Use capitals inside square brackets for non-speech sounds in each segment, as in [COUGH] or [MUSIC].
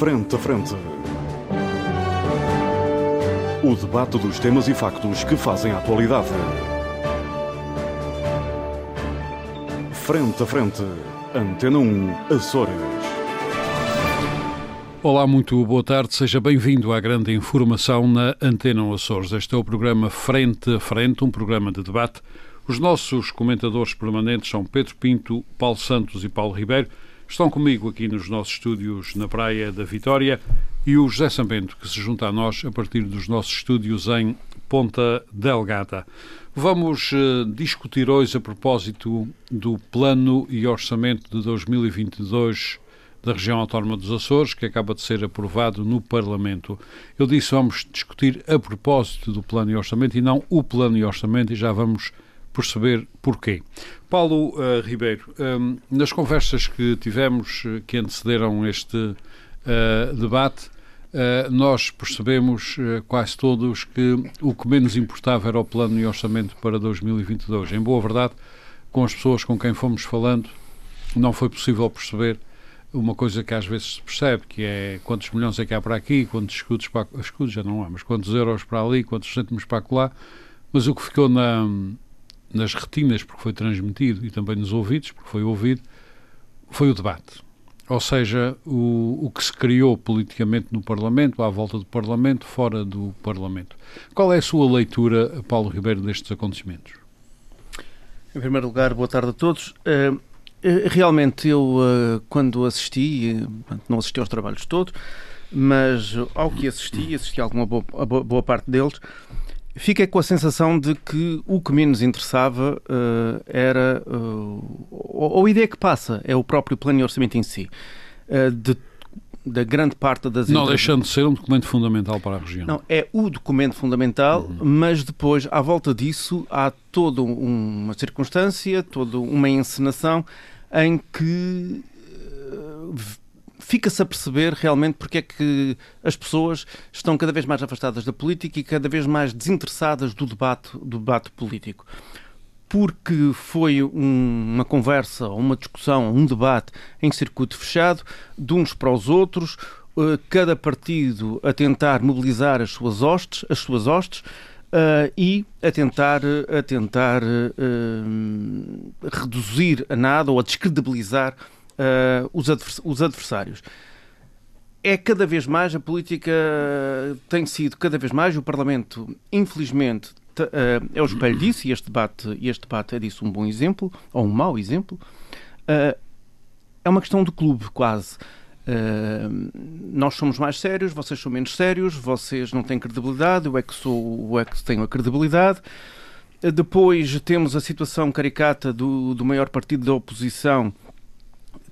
Frente a Frente. O debate dos temas e factos que fazem a atualidade. Frente a Frente. Antena 1, Açores. Olá, muito boa tarde. Seja bem-vindo à grande informação na Antena Açores. Este é o programa Frente a Frente, um programa de debate. Os nossos comentadores permanentes são Pedro Pinto, Paulo Santos e Paulo Ribeiro. Estão comigo aqui nos nossos estúdios na Praia da Vitória e o José Sambento, que se junta a nós a partir dos nossos estúdios em Ponta Delgada. Vamos uh, discutir hoje a propósito do Plano e Orçamento de 2022 da região autónoma dos Açores, que acaba de ser aprovado no Parlamento. Eu disse vamos discutir a propósito do Plano e Orçamento e não o Plano e Orçamento e já vamos perceber porquê. Paulo uh, Ribeiro, um, ehm, nas conversas que tivemos, eh, que antecederam este uh, debate, uh, nós percebemos quase todos que o que menos importava era o plano e orçamento para 2022. Em boa verdade, com as pessoas com quem fomos falando, não foi possível perceber uma coisa que às vezes se percebe, que é quantos milhões é que há para aqui, quantos escudos para escudos já não há, mas quantos euros para ali, quantos cêntimos para lá, mas o que ficou na, nas retinas, porque foi transmitido, e também nos ouvidos, porque foi ouvido, foi o debate. Ou seja, o, o que se criou politicamente no Parlamento, à volta do Parlamento, fora do Parlamento. Qual é a sua leitura, Paulo Ribeiro, destes acontecimentos? Em primeiro lugar, boa tarde a todos. Uh, realmente, eu, uh, quando assisti, não assisti aos trabalhos todos, mas ao que assisti, assisti a alguma boa, boa parte deles, Fiquei com a sensação de que o que menos interessava uh, era. Uh, ou, a ideia que passa é o próprio plano de orçamento em si. Uh, de, da grande parte das. Não deixando de ser um documento fundamental para a região. Não, é o documento fundamental, uhum. mas depois, à volta disso, há toda uma circunstância, toda uma encenação em que fica-se a perceber realmente porque é que as pessoas estão cada vez mais afastadas da política e cada vez mais desinteressadas do debate, do debate político. Porque foi um, uma conversa, uma discussão, um debate em circuito fechado, de uns para os outros, uh, cada partido a tentar mobilizar as suas hostes, as suas hostes, Uh, e a tentar, a tentar uh, reduzir a nada ou a descredibilizar os, advers os adversários é cada vez mais, a política tem sido cada vez mais, o Parlamento, infelizmente, uh, é o espelho disso, e este debate, este debate é disso um bom exemplo, ou um mau exemplo. É uma questão de clube, quase. Nós somos mais sérios, vocês são menos sérios, vocês não têm credibilidade, eu é que sou, eu é que tenho a credibilidade. Depois temos a situação caricata do, do maior partido da oposição,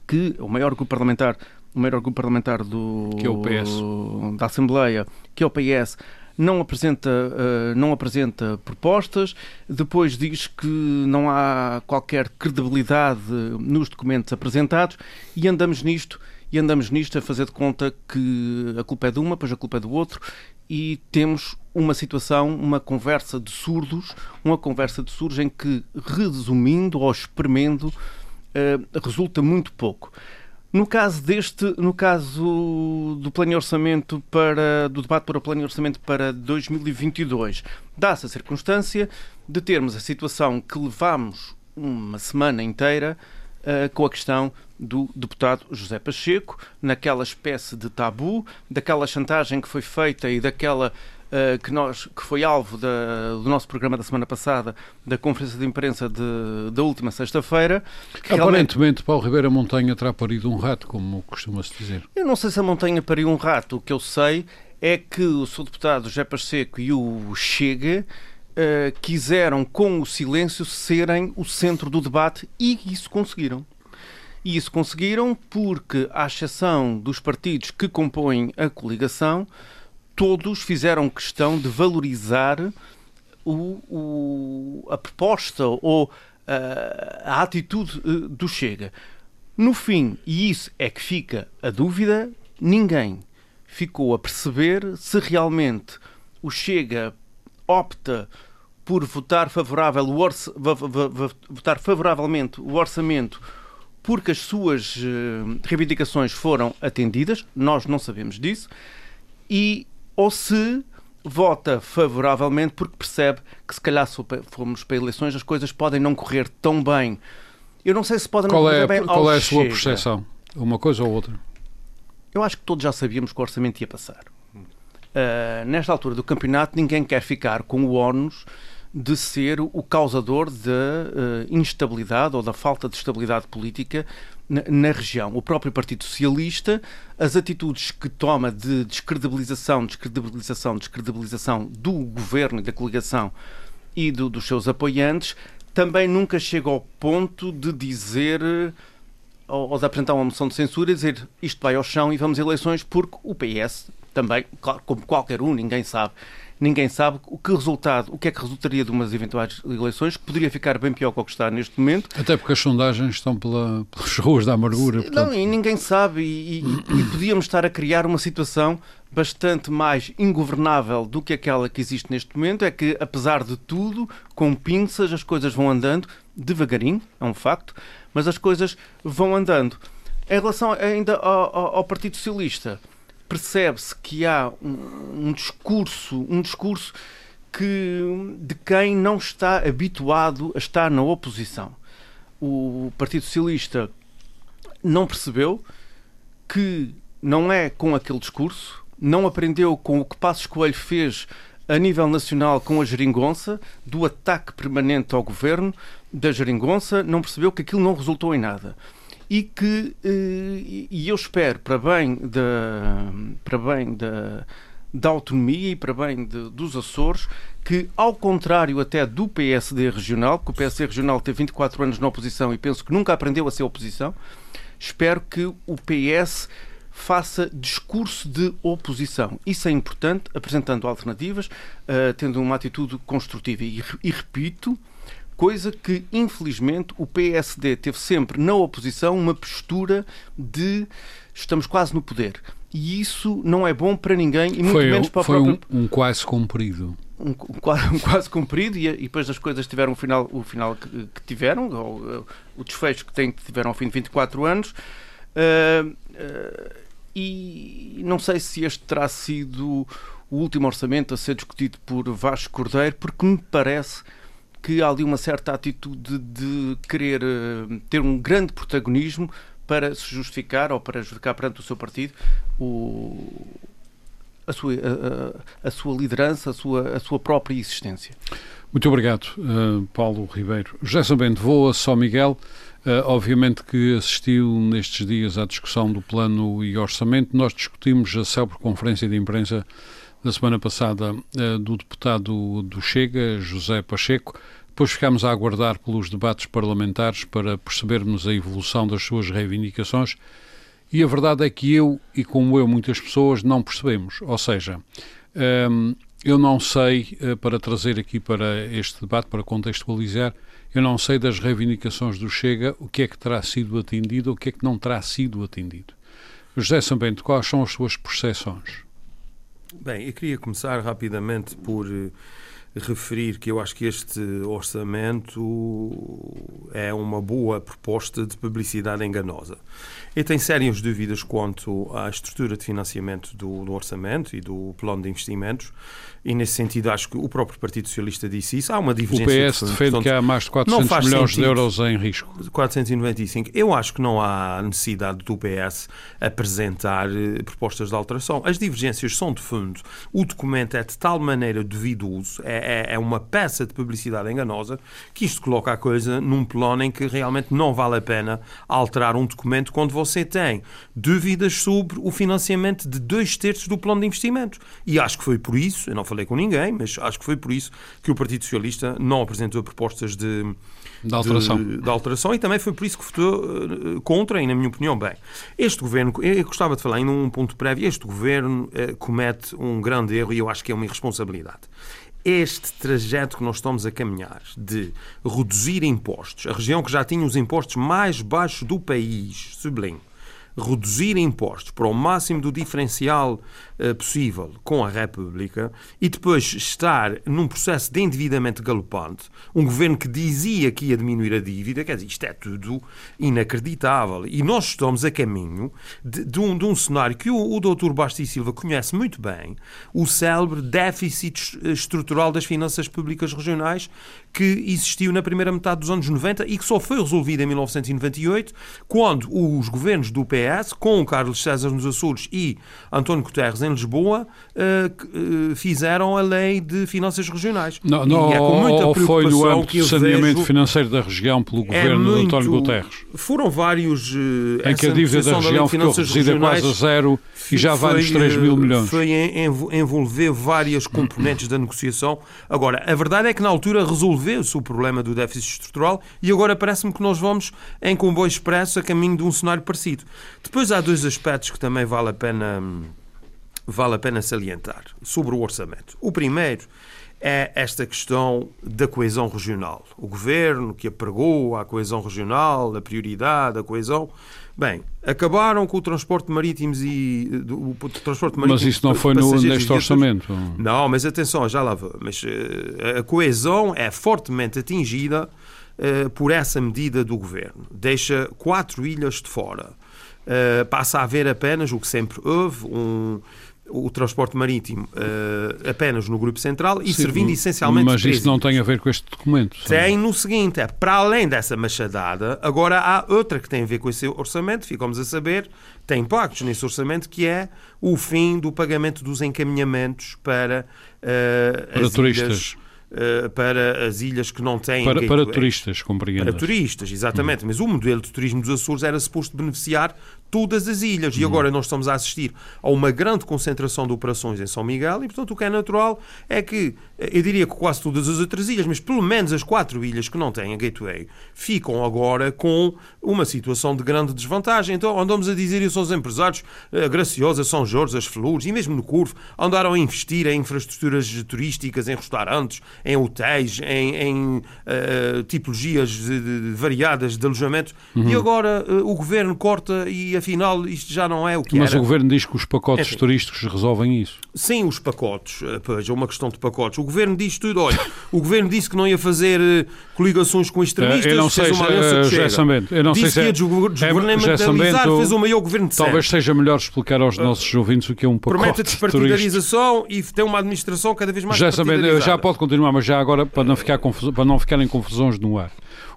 que o maior grupo parlamentar, o maior grupo parlamentar do, que é o PS. da Assembleia, que é o PS, não apresenta, uh, não apresenta propostas, depois diz que não há qualquer credibilidade nos documentos apresentados. E andamos nisto e andamos nisto a fazer de conta que a culpa é de uma, pois a culpa é do outro. E temos uma situação, uma conversa de surdos, uma conversa de surdos em que, resumindo ou espremendo, eh, resulta muito pouco. No caso deste, no caso do plano de orçamento para do debate para o plano de orçamento para 2022, dá-se a circunstância de termos a situação que levamos uma semana inteira uh, com a questão do deputado José Pacheco, naquela espécie de tabu, daquela chantagem que foi feita e daquela uh, que, nós, que foi alvo da, do nosso programa da semana passada, da conferência de imprensa de, da última sexta-feira. Aparentemente, realmente... Paulo Ribeiro, a montanha terá parido um rato, como costuma-se dizer. Eu não sei se a montanha pariu um rato. O que eu sei é que o seu deputado José Pacheco e o Chega uh, quiseram, com o silêncio, serem o centro do debate e isso conseguiram. E isso conseguiram porque, à exceção dos partidos que compõem a coligação, todos fizeram questão de valorizar o, o, a proposta ou a, a atitude eh, do Chega. No fim, e isso é que fica a dúvida, ninguém ficou a perceber se realmente o Chega opta por votar, favorável o votar favoravelmente o orçamento porque as suas uh, reivindicações foram atendidas, nós não sabemos disso, e ou se vota favoravelmente porque percebe que se calhar se formos para eleições as coisas podem não correr tão bem. Eu não sei se podem não correr é, bem Qual é a sua percepção? Uma coisa ou outra? Eu acho que todos já sabíamos que o orçamento ia passar. Uh, nesta altura do campeonato, ninguém quer ficar com o ónus de ser o causador da uh, instabilidade ou da falta de estabilidade política na, na, região. O próprio Partido Socialista, as atitudes que toma de descredibilização, descredibilização, descredibilização do governo e da coligação e do, dos seus apoiantes, também nunca chega ao ponto de dizer ou, ou de apresentar uma moção de censura e dizer isto vai ao chão e vamos a eleições porque o PS também, como qualquer um, ninguém sabe, ninguém sabe o que resultado, o que é que resultaria de umas eventuais eleições, que poderia ficar bem pior que o que está neste momento. Até porque as sondagens estão pela, [LAUGHS] pelas ruas da amargura. Portanto... Não, e ninguém sabe, e, e, e podíamos estar a criar uma situação bastante mais ingovernável do que aquela que existe neste momento, é que, apesar de tudo, com pinças, as coisas vão andando, devagarinho, é um facto, mas as coisas vão andando. Em relação ainda ao, ao, ao Partido Socialista, percebe-se que há um, um, discurso, um discurso que, de quem não está habituado a estar na oposição. O Partido Socialista não percebeu que não é com aquele discurso, não aprendeu com o que Passos Coelho fez a nível nacional com a geringonça, do ataque permanente ao governo da geringonça, não percebeu que aquilo não resultou em nada e que eh, e eu espero para bem da para bem da, da autonomia e para bem de, dos Açores que ao contrário até do PSD regional que o PSD regional teve 24 anos na oposição e penso que nunca aprendeu a ser oposição espero que o PS faça discurso de oposição. Isso é importante, apresentando alternativas, uh, tendo uma atitude construtiva. E, e repito, coisa que, infelizmente, o PSD teve sempre na oposição uma postura de estamos quase no poder. E isso não é bom para ninguém e muito foi, menos para o foi próprio... um, um quase cumprido. Um, um, um, quase cumprido e, e, depois as coisas tiveram o final, o final que, que tiveram, ou, o desfecho que, tem, que tiveram ao fim de 24 anos. Uh, uh, e não sei se este terá sido o último orçamento a ser discutido por Vasco Cordeiro, porque me parece que há ali uma certa atitude de querer uh, ter um grande protagonismo para se justificar ou para justificar perante o seu partido o, a, sua, a, a, sua liderança, a sua, a sua própria existência. Muito obrigado, uh, Paulo Ribeiro. José Sambento, vou a São Miguel. Uh, obviamente que assistiu nestes dias à discussão do plano e orçamento. Nós discutimos a célebre conferência de imprensa da semana passada uh, do deputado do Chega, José Pacheco. Depois ficámos a aguardar pelos debates parlamentares para percebermos a evolução das suas reivindicações. E a verdade é que eu, e como eu, muitas pessoas, não percebemos. Ou seja, ehm, eu não sei, uh, para trazer aqui para este debate, para contextualizar, eu não sei das reivindicações do Chega o que é que terá sido atendido ou o que é que não terá sido atendido. José Sambento, quais são as suas percepções? Bem, eu queria começar rapidamente por uh, referir que eu acho que este orçamento é uma boa proposta de publicidade enganosa. Eu tenho sérias dúvidas quanto à estrutura de financiamento do, do orçamento e do plano de investimentos e nesse sentido acho que o próprio Partido Socialista disse isso. Há uma divergência. O PS de defende portanto, que há mais de 400 milhões de euros em risco. 495. Eu acho que não há necessidade do PS apresentar eh, propostas de alteração. As divergências são de fundo. O documento é de tal maneira duvidoso, é, é, é uma peça de publicidade enganosa, que isto coloca a coisa num plano em que realmente não vale a pena alterar um documento quando você tem dúvidas sobre o financiamento de dois terços do plano de investimentos. E acho que foi por isso, eu não falei com ninguém, mas acho que foi por isso que o Partido Socialista não apresentou propostas de, de alteração. De, de, alteração e também foi por isso que votou uh, contra, e na minha opinião, bem. Este governo, eu gostava de falar em um ponto prévio, este governo uh, comete um grande erro e eu acho que é uma irresponsabilidade este trajeto que nós estamos a caminhar de reduzir impostos, a região que já tinha os impostos mais baixos do país, sublinho, reduzir impostos para o máximo do diferencial uh, possível com a República e depois estar num processo de endividamento galopante, um governo que dizia que ia diminuir a dívida, quer dizer, isto é tudo inacreditável. E nós estamos a caminho de, de, um, de um, cenário que o, o Dr. Basti Silva conhece muito bem, o célebre déficit estrutural das finanças públicas regionais que existiu na primeira metade dos anos 90 e que só foi resolvido em 1998, quando os governos do PS, com Carlos César nos Açores e António Guterres em Lisboa, uh, fizeram a lei de finanças regionais. Não, não, e é com muita ou foi no âmbito do saneamento financeiro da região pelo é governo é muito, de António Guterres? Foram vários... Uh, em que a dívida da região da ficou reduzida quase a zero e já vai nos 3 mil milhões. Foi envolver várias componentes da negociação. Agora, a verdade é que na altura resolveu-se o problema do déficit estrutural e agora parece-me que nós vamos em comboio expresso a caminho de um cenário parecido. Depois há dois aspectos que também vale a pena, vale a pena salientar sobre o orçamento. O primeiro é esta questão da coesão regional. O governo que apregou a coesão regional, a prioridade, a coesão. Bem, acabaram com o transporte marítimo e o, o transporte marítimo. Mas isso não foi no, neste orçamento. Não, mas atenção, já lá vou. Mas uh, a coesão é fortemente atingida uh, por essa medida do governo. Deixa quatro ilhas de fora. Uh, passa a haver apenas o que sempre houve, um o transporte marítimo uh, apenas no Grupo Central e Sim, servindo essencialmente. Mas isso não tem a ver com este documento. Tem no seguinte: é para além dessa machadada, agora há outra que tem a ver com esse orçamento, ficamos a saber, tem impactos nesse orçamento, que é o fim do pagamento dos encaminhamentos para, uh, para turistas. Ilhas, uh, para as ilhas que não têm. Para, para turistas, compreendo. Para turistas, exatamente. Hum. Mas o modelo de turismo dos Açores era suposto beneficiar todas as ilhas. E agora nós estamos a assistir a uma grande concentração de operações em São Miguel e, portanto, o que é natural é que, eu diria que quase todas as outras ilhas, mas pelo menos as quatro ilhas que não têm a gateway, ficam agora com uma situação de grande desvantagem. Então, andamos a dizer isso aos empresários, a eh, Graciosa, São Jorge, as Flores e mesmo no Curvo, andaram a investir em infraestruturas turísticas, em restaurantes, em hotéis, em, em uh, tipologias de, de, variadas de alojamento uhum. e agora uh, o governo corta e afinal isto já não é o que Mas era. o Governo diz que os pacotes turísticos resolvem isso. Sim, os pacotes, eh, pois, é uma questão de pacotes. O Governo diz tudo, olha, o Governo disse que não ia fazer eh, coligações com extremistas, eu não sei, fez uma aliança uh, que eu não disse sei que ia é- desgovernamentalizar, é, fez o maior Governo de Talvez seja melhor explicar aos nossos ouvintes o que é um pacote Promete despartidarização e tem uma administração cada vez mais já, já pode continuar, mas já agora, para não, ficar para não ficarem confusões no ar.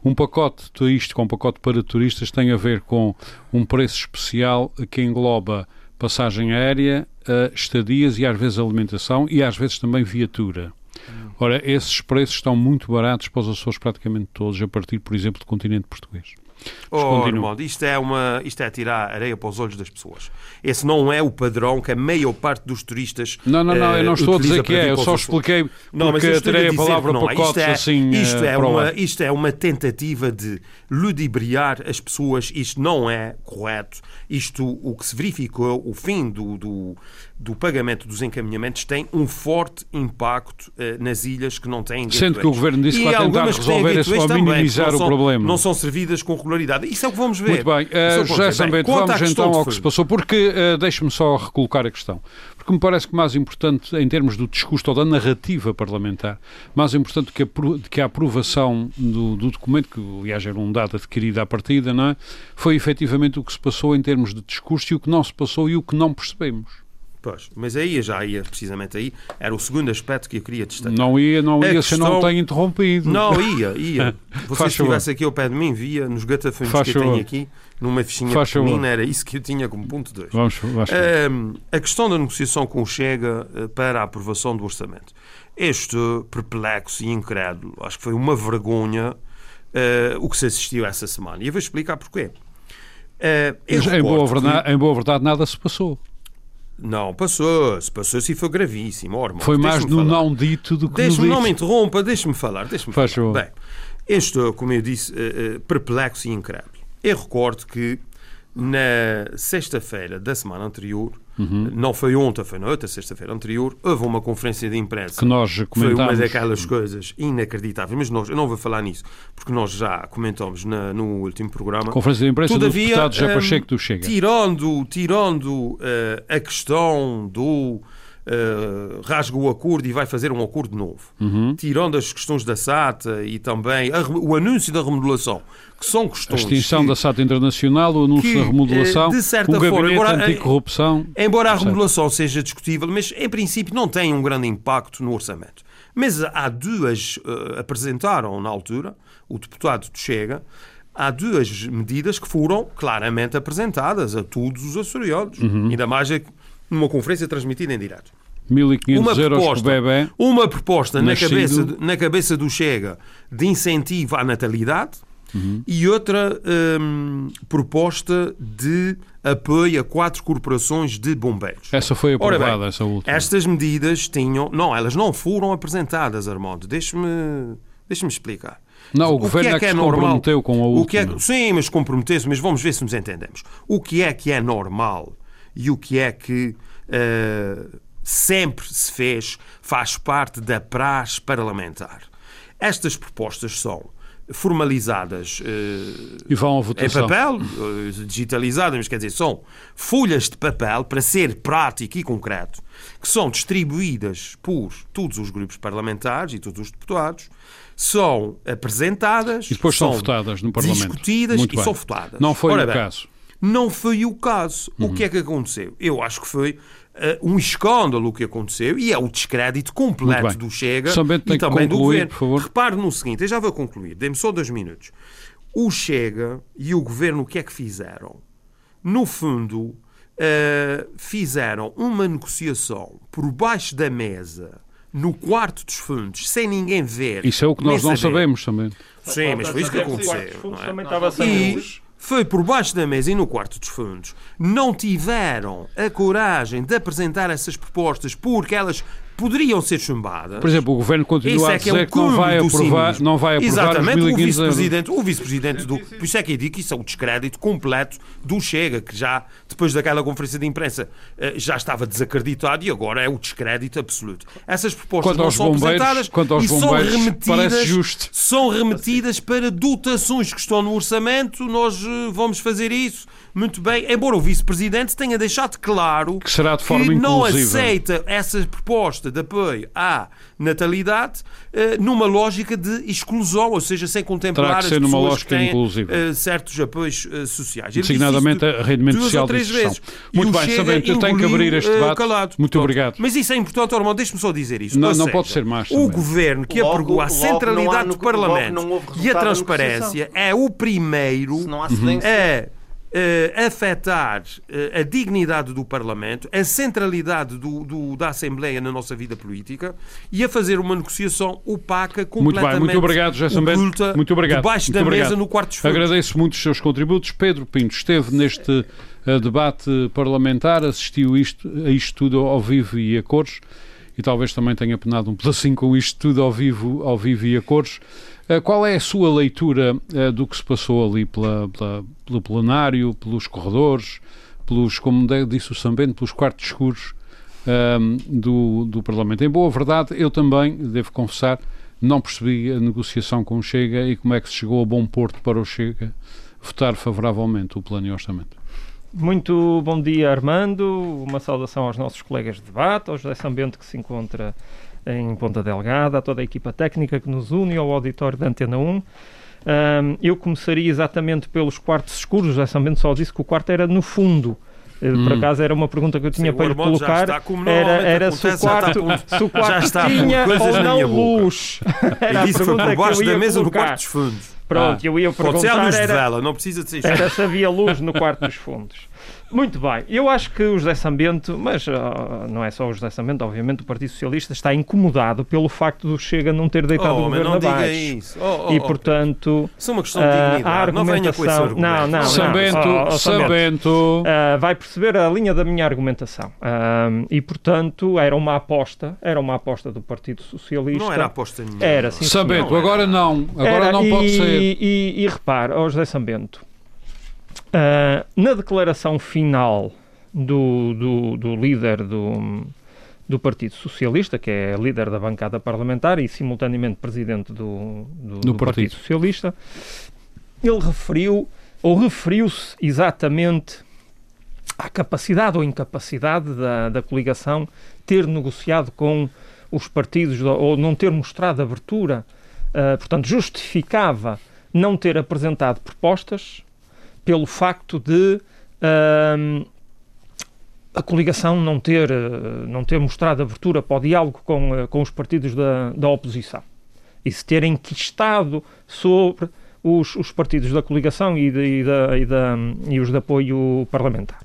Um pacote turístico, um pacote para turistas, tem a ver com um preço especial que engloba passagem aérea, uh, estadias e às vezes alimentação e às vezes também viatura. Ora, esses preços estão muito baratos para os Açores praticamente todos, a partir, por exemplo, do continente português. Oh, Armando, isto é, uma, isto é tirar areia para os olhos das pessoas. Esse não é o padrão que a maior parte dos turistas. Não, não, não, eu não eh, estou a dizer que é, eu só expliquei não, porque mas tirei a, palavra não, pacotes isto é, assim. Isto é, uma, isto é uma tentativa de ludibriar as pessoas, isto não é correto. Isto, o que se verificou, o fim do, do do pagamento dos encaminhamentos tem um forte impacto uh, nas ilhas que não têm Sendo que o Governo disse que vai tentar resolver isso ou minimizar são, o problema. Não são servidas com regularidade. Isso é o que vamos ver. Muito bem. Uh, José Sambento, vamos então ao que se passou. Porque, uh, deixe-me só recolocar a questão. Porque me parece que mais importante, em termos do discurso ou da narrativa parlamentar, mais importante que a, que a aprovação do, do, documento, que aliás era um dado adquirido à partida, não é? foi efetivamente o que se passou em termos de discurso e o que não se passou e o que não percebemos. Pois, mas aí já ia precisamente aí, era o segundo aspecto que eu queria destacar. Não ia, não ia, questão... se não tem interrompido. Não, ia, ia. [LAUGHS] Você estivesse aqui ao pé de mim, via nos gatafunhos que eu tenho aqui, numa fichinha Faz pequenina, era isso que eu tinha como ponto 2. Vamos, vamos um, a questão da negociação com o Chega eh, para a aprovação do orçamento. Este perplexo e incrédulo, acho que foi uma vergonha uh, o que se assistiu essa semana. E eu vou explicar porquê. Uh, em, boa verdade, que... em boa verdade, nada se passou. Não, passou-se, passou-se e foi gravíssimo. Oh, foi mais no não dito do que deixe no dito. Não me interrompa, deixe-me falar, deixe-me falar. Bem, este, como eu disse, uh, uh, perplexo e incrédulo. Eu recordo que na sexta-feira da semana anterior, Uhum. não foi ontem, foi na outra sexta-feira anterior, houve uma conferência de imprensa. Que nós Foi comentámos. uma daquelas coisas inacreditáveis, mas nós, eu não vou falar nisso, porque nós já comentamos na- no último programa. Conferência de imprensa Todavia, do deputado José hum, Pacheco do Chega. Tirando, tirando eh, a questão do eh, rasga o acordo e vai fazer um acordo novo, Uhum. tirando as questões da SATA e também a o anúncio da remodelação, que são A questões extinção que, da SAT Internacional, o anúncio que, da remodelação, eh, de certa o forma, embora- anticorrupção. Embora a remodelação seja discutível, mas em princípio não tem um grande impacto no orçamento. Mas há duas, eh, apresentaram na altura, o deputado do Chega, há duas medidas que foram claramente apresentadas a todos os açorianos, Uhum. ainda mais numa conferência transmitida em direto. 1.500 euros por proposta, bebê. uma proposta na cabeça, na cabeça do Chega de incentivo à natalidade Uhum. e outra hum, proposta de apoio a quatro corporações de bombeiros. Essa foi Ora bem, aprovada, essa última. Estas medidas tinham. Não, elas não foram apresentadas, Armando. Deixe-me deixe explicar. Não, o governo é que se comprometeu com a O que é, última. sim, mas comprometeu-se, mas vamos ver se nos entendemos. O que é que é normal e o que é que eh, sempre se fez faz parte da praxe parlamentar. Estas propostas são formalizadas eh, E vão à em votação. papel, eh, digitalizadas, mas quer dizer, são folhas de papel, para ser prático e concreto, que são distribuídas por todos os grupos parlamentares e todos os deputados, são apresentadas, E depois são são votadas no Parlamento. discutidas Muito e bem. são votadas. Não foi Ora o bem, caso. Não foi o caso. Uhum. O que é que aconteceu? Eu acho que foi eh, um escândalo o que aconteceu e é o descrédito completo do Chega e que também do concluir, governo. por favor. Repare no seguinte, eu já vou concluir, dê-me só dois minutos. O Chega e o governo o que é que fizeram? No fundo, eh, fizeram uma negociação por baixo da mesa, no quarto dos fundos, sem ninguém ver. Isso é o que nós não saber. sabemos também. Sim, mas foi isso que aconteceu. não é? Também estava sem E luz. Foi por baixo da mesa e no quarto dos fundos. Não tiveram a coragem de apresentar essas propostas porque elas poderiam ser chumbadas. Por exemplo, o governo continua a é que é dizer que não vai aprovar, não vai aprovar Exatamente, o 1.500 euros. vice-presidente, o vice-presidente do. Por isso é que eu digo que isso é o descrédito completo do Chega, que já, depois daquela conferência de imprensa, eh, já estava desacreditado e agora é o descrédito absoluto. Essas propostas Quanto não são bombeiros- apresentadas quanto aos e são remetidas, são remetidas para dotações que estão no orçamento. Nós eh, vamos fazer isso. Muito bem, embora o vice-presidente tenha deixado claro Que será de forma que não inclusiva. aceita essa proposta de apoio à natalidade eh, numa lógica de exclusão, ou seja, sem contemplar Terá que as ser numa pessoas lógica que têm inclusiva. eh, certos apoios eh, sociais. Designadamente a rendimento social três vezes. Muito o bem, sabendo que eu tenho que abrir este debate. calado. Muito Pronto. obrigado. Mas isso é importante, Ormond, deixe-me só dizer isso. Não- não seja, pode ser mais O também. governo que Logo- apregou a centralidade no- do Parlamento e a transparência é o primeiro Se não há cedência. a eh, afetar eh, a dignidade do Parlamento, a centralidade do, do- da Assembleia na nossa vida política e a fazer uma negociação opaca, Muito completamente bem, muito obrigado, oculta, Muito obrigado. debaixo Muito da obrigado. mesa no quarto fundos. Agradeço muito os seus contributos. Pedro Pinto esteve neste eh, debate parlamentar, assistiu isto, a isto tudo ao vivo e a cores e talvez também tenha penado um pedacinho com isto tudo ao vivo, ao vivo e a cores. Eh, Qual é a sua leitura eh, do que se passou ali pela- pela- pelo plenário, pelos corredores, pelos, como disse o Sambento, pelos quartos escuros ehm, do, do Parlamento? Em boa verdade, eu também, devo confessar, não percebi a negociação com o Chega e como é que se chegou a bom porto para o Chega votar favoravelmente o plano e orçamento. Muito bom dia, Armando. Uma saudação aos nossos colegas de debate, ao José Sambento que se encontra em Ponta Delgada, a toda a equipa técnica que nos une, ao auditório da Antena 1. Ahm, eu começaria exatamente pelos quartos escuros. José Sambento só disse que o quarto era no fundo. Eh, Por Hum. acaso era uma pergunta que eu tinha Sim, para lhe já colocar. está como Era, era se o já quarto, por- [LAUGHS] se o quarto está por tinha ou não luz. [LAUGHS] Era a E isso foi pergunta por que baixo da mesa no colocar. quarto dos fundos. Pronto, Ah, eu ia Pode ser a perguntar. luz de Era, vela, não precisa de ser era se havia luz no quarto dos fundos. Muito bem, eu acho que o José Sambento, mas ah, não é só o José Sambento, obviamente o Partido Socialista está incomodado pelo facto do Chega não ter deitado o Oh, mas governo não diga abaixo. isso. Oh, oh, E oh. portanto, Isso é uma questão de ah, dignidade. a Não venha com esse argumentação- argumento. não, não, Sambento, oh, oh, Sambento. Sambento. ah, vai perceber a linha da minha argumentação. E portanto, era uma aposta, era uma aposta do Partido Socialista. Não era aposta nenhuma. Era, sim, Sambento, Não, agora não, agora Era, não e, pode ser. E, e repare, ó José Sambento, Uh, na declaração final do, do, do líder do, do Partido Socialista, que é líder da bancada parlamentar e simultaneamente presidente do, do, do partido. partido Socialista, ele referiu ou referiu-se exatamente à capacidade ou incapacidade da, da coligação ter negociado com os partidos ou não ter mostrado abertura, uh, portanto, justificava não ter apresentado propostas pelo facto de uh, a coligação não ter, uh, não ter mostrado abertura para o diálogo com, uh, com os partidos da, da oposição e se ter enquistado sobre os, os partidos da coligação e, de, e, da, e, da, e os de apoio parlamentar.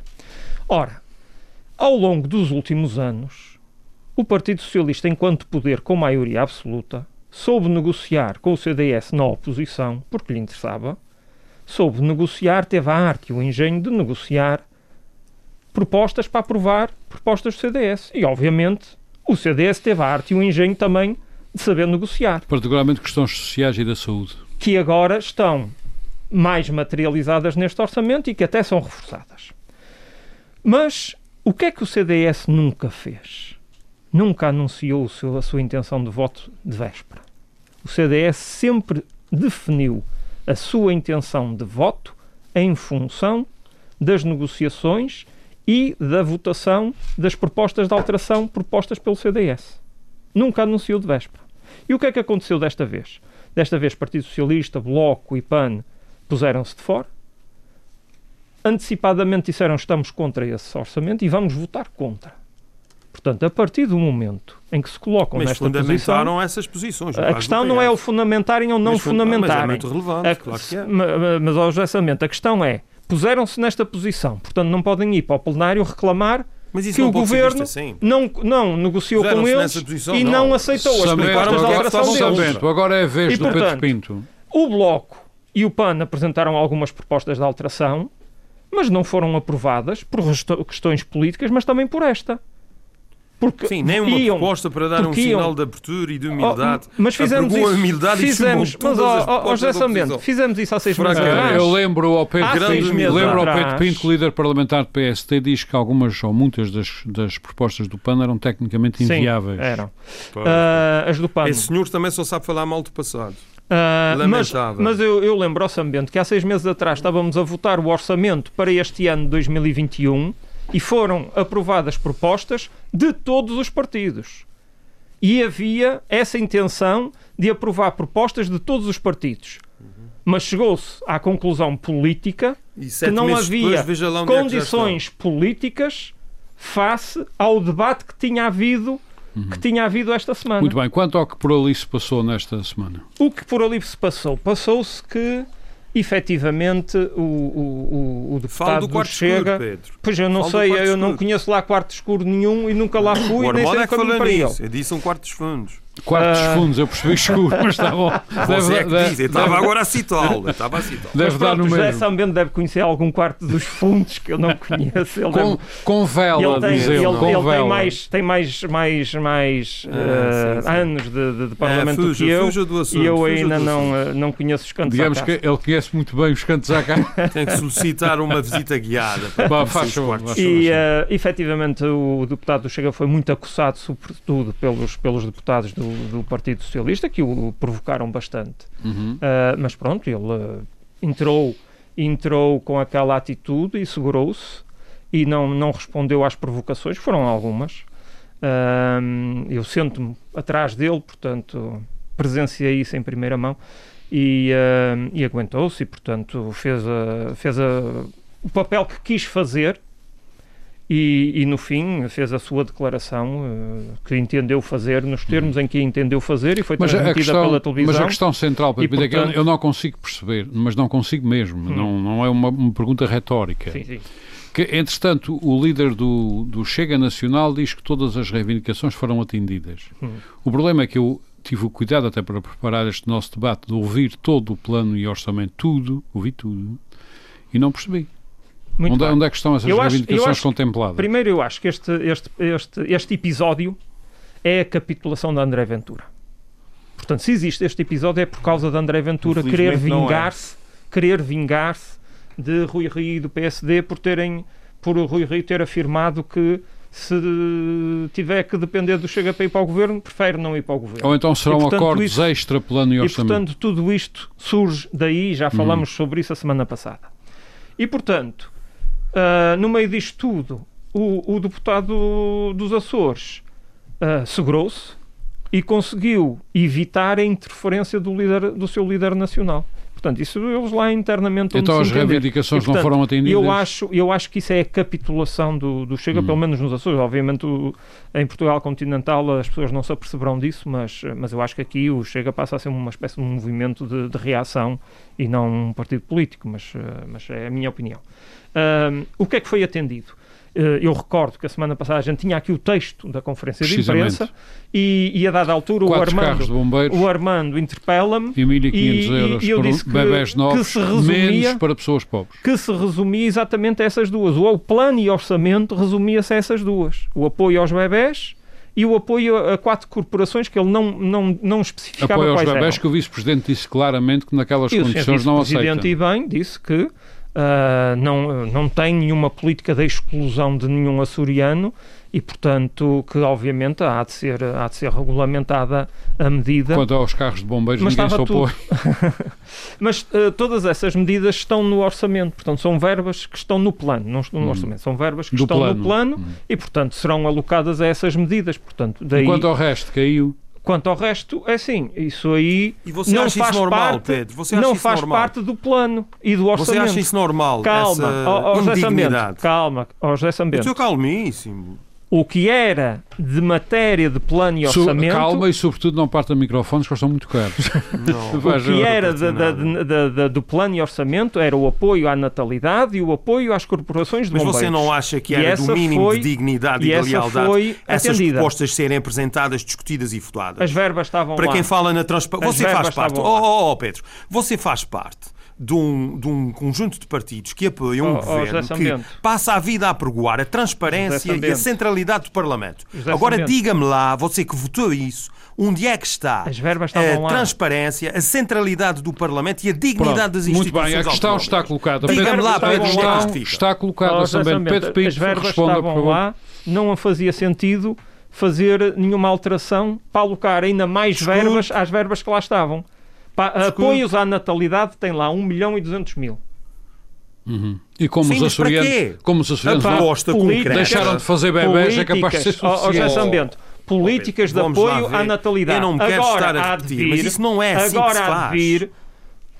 Ora, ao longo dos últimos anos, o Partido Socialista, enquanto poder com maioria absoluta, soube negociar com o CDS na oposição, porque lhe interessava, soube negociar, teve a arte e o engenho de negociar propostas para aprovar propostas do CDS. E, obviamente, o CDS teve a arte e o engenho também de saber negociar. Particularmente questões sociais e da saúde. Que agora estão mais materializadas neste orçamento e que até são reforçadas. Mas o que é que o CDS nunca fez? Nunca anunciou seu, a sua intenção de voto de véspera. O CDS sempre definiu a sua intenção de voto em função das negociações e da votação das propostas de alteração propostas pelo CDS. Nunca anunciou de véspera. E o que é que aconteceu desta vez? Desta vez, Partido Socialista, Bloco e PAN puseram-se de fora. Antecipadamente disseram estamos contra esse orçamento e vamos votar contra. Portanto, a partir do momento em que se colocam mas nesta fundamentaram posição, essas posições. A questão não é o fundamentarem ou não mas, fundamentarem. Mas é muito relevante, a, claro que é. Mas, Samento, a questão é, puseram-se nesta posição, portanto não podem ir para o plenário reclamar que o governo assim. não, não negociou com eles posição, e não, não aceitou as propostas de alteração deles. Agora é a vez e, do portanto, Pedro Pinto. O Bloco e o PAN apresentaram algumas propostas de alteração, mas não foram aprovadas por questões políticas, mas também por esta. Porque Sim, nem uma iam, proposta para dar um sinal de abertura e de humildade. Oh, mas fizemos isso. humildade fizemos, e mas, ó, ó, José Sambento, fizemos isso há seis meses atrás. Eu lembro ao Pedro, lembro ao Pedro Pinto, que o líder parlamentar do PST, diz que algumas ou muitas das, das propostas do PAN eram tecnicamente inviáveis. Sim, eram. Uh, as do PAN. Esse senhor também só sabe falar mal do passado. Uh, mas, mas eu, eu, lembro ao Sambento que há seis meses atrás estávamos a votar o orçamento para este ano de 2021 e foram aprovadas propostas de todos os partidos. E havia essa intenção de aprovar propostas de todos os partidos. Mas chegou-se à conclusão política que não havia depois, é condições é políticas face ao debate que tinha havido uhum. que tinha havido esta semana. Muito bem. Quanto ao que por ali se passou nesta semana? O que por ali se passou? Passou-se que efetivamente o, o, o deputado do quarto Chega. Escuro, Pedro. Pois eu não Fala sei, eu escuro. não conheço lá quarto escuro nenhum e nunca lá fui, nem sei é que para ele. Eu disse um quarto dos fundos. Quartos uh... fundos, eu percebi [LAUGHS] escuro, mas está bom. Deve, é deve, diz, eu estava deve... agora a citá-lo. Estava a citá-lo. Deve dar no mesmo. José Sambento deve conhecer algum quarto dos fundos que eu não conheço. Ele com, deve... com vela, ele tem, diz ele. Ele, com ele vela. tem mais, tem mais, mais, mais uh, sim, sim. anos de, de, de parlamento é, fuja, que eu assunto, e eu ainda não, uh, não conheço os cantos Digamos que ele conhece muito bem os cantos à cá. [LAUGHS] tem que solicitar uma visita guiada. Para faz favor. E uh, efetivamente o deputado do Chega foi muito acossado, sobretudo pelos, pelos deputados do, do Partido Socialista, que o provocaram bastante. Uhum. Uh, mas pronto, ele uh, entrou, entrou com aquela atitude e segurou-se e não, não respondeu às provocações, foram algumas. Uh, eu sento-me atrás dele, portanto, presenciei isso em primeira mão e, e aguentou-se e, portanto, fez, a, fez a, o papel que quis fazer e, e, no fim fez a sua declaração uh, que entendeu fazer nos termos em que entendeu fazer e foi mas transmitida questão, pela televisão. Mas a questão central, Pedro, portanto... é que eu, eu, não consigo perceber, mas não consigo mesmo, hum. não, não é uma, uma pergunta retórica. Sim, sim. Que, entretanto, o líder do, do Chega Nacional diz que todas as reivindicações foram atendidas. Hum. O problema é que eu tive o cuidado até para preparar este nosso debate de ouvir todo o plano e orçamento, tudo, ouvi tudo, e não percebi. Onde, onde, é que estão essas eu reivindicações acho, contempladas? Primeiro, eu acho que este, este, este, este episódio é a capitulação da André Ventura. Portanto, se existe este episódio é por causa de André Ventura querer é. vingar-se, é. querer vingar-se de Rui Rio e do PSD por terem, por Rui Rio ter afirmado que se tiver que depender do Chega para ir para o governo, prefere não ir para o governo. Ou então serão E, portanto, acordos isso- extra plano e E, orçamento. portanto, tudo isto surge daí, já falamos sobre isso a semana passada. E, portanto, ah, no meio disto tudo, o, o deputado dos Açores ah, segurou-se e conseguiu evitar a interferência do, líder, do seu líder nacional. Portanto, isso eles lá internamente então as reivindicações E, portanto, não foram atendidas. Eu acho, eu acho que isso é a capitulação do, do Chega, Hum. pelo menos nos Açores. Obviamente, o- em Portugal continental as pessoas não se aperceberão disso, mas, mas eu acho que aqui o Chega passa a ser uma espécie de um movimento de, de reação e não um partido político, mas, mas é a minha opinião. Ahm, o que é que foi atendido? Eh, eu recordo que a semana passada a gente tinha aqui o texto da conferência de imprensa e, e a dada altura o Quatro Armando, bombeiros o Armando interpela-me e 1.500 e- euros e eu disse que- bebés que novos, se resumia- menos para pessoas pobres. que se resumia exatamente a essas duas. O plano e orçamento resumia-se a essas duas. O apoio aos bebés e o apoio a quatro corporações que ele não, não, não especificava Apoio aos quais bebés eram. que o Vice-Presidente disse claramente que naquelas E o condições não Vice-Presidente aceita. e bem disse que ah, não, não tem nenhuma política de exclusão de nenhum açoriano e, portanto, que obviamente há de ser, há de ser regulamentada a medida. Quanto aos carros de bombeiros, Mas ninguém se opõe. [LAUGHS] Mas eh, todas essas medidas estão no orçamento, portanto, são verbas que estão no plano, não estão no Hum. orçamento, são verbas que Do estão plano. no plano Hum. e, portanto, serão alocadas a essas medidas. Portanto, daí, Enquanto quanto... ao resto caiu, ao resto, é assim, isso aí você não faz normal, parte, Pedro? Você não faz normal? parte do plano e do Você orçamento. acha isso normal? Calma, essa ó, ó, José Sambento, calma, ó, José Eu Sambento. estou calmíssimo. O que era de matéria de plano e orçamento, calma e sobretudo não parta microfones que eles são muito caros. [LAUGHS] O que era da- nada. da- da- do plano e orçamento era o apoio à natalidade e o apoio às corporações de Mas bombeiros. você não acha que era do mínimo foi- de dignidade e e, de lealdade foi essas atendida. propostas serem apresentadas, discutidas e votadas? As verbas estavam Para lá. quem fala na transparência. Você faz parte. Oh, lá. oh, oh, Pedro, você faz parte. De um, de um conjunto de partidos que apoiam um Oh, oh, governo José que passa a vida a apregoar a transparência e a centralidade do Parlamento. José Agora diga-me lá, você que votou isso, onde é que está As verbas estavam a lá. transparência, a centralidade do Parlamento e a dignidade Pronto, das muito instituições bem, a questão está colocada. Diga-me Pedro, lá, a Pedro, onde é está colocada Oh, também. Pedro Pinto, as verbas responda, estavam lá, não fazia sentido fazer nenhuma alteração para alocar ainda mais Desculpe. verbas às verbas que lá estavam. Pa- apoios à natalidade tem lá 1 milhão e 200 mil. Uhum. E como Sim, os açorianos, como os açorianos não- deixaram de fazer bebés, é capaz de ser suficiente. Sambento, políticas de Vamos apoio à natalidade. Eu não quero agora estar a repetir, vir, mas isso não é assim que agora se há de faz.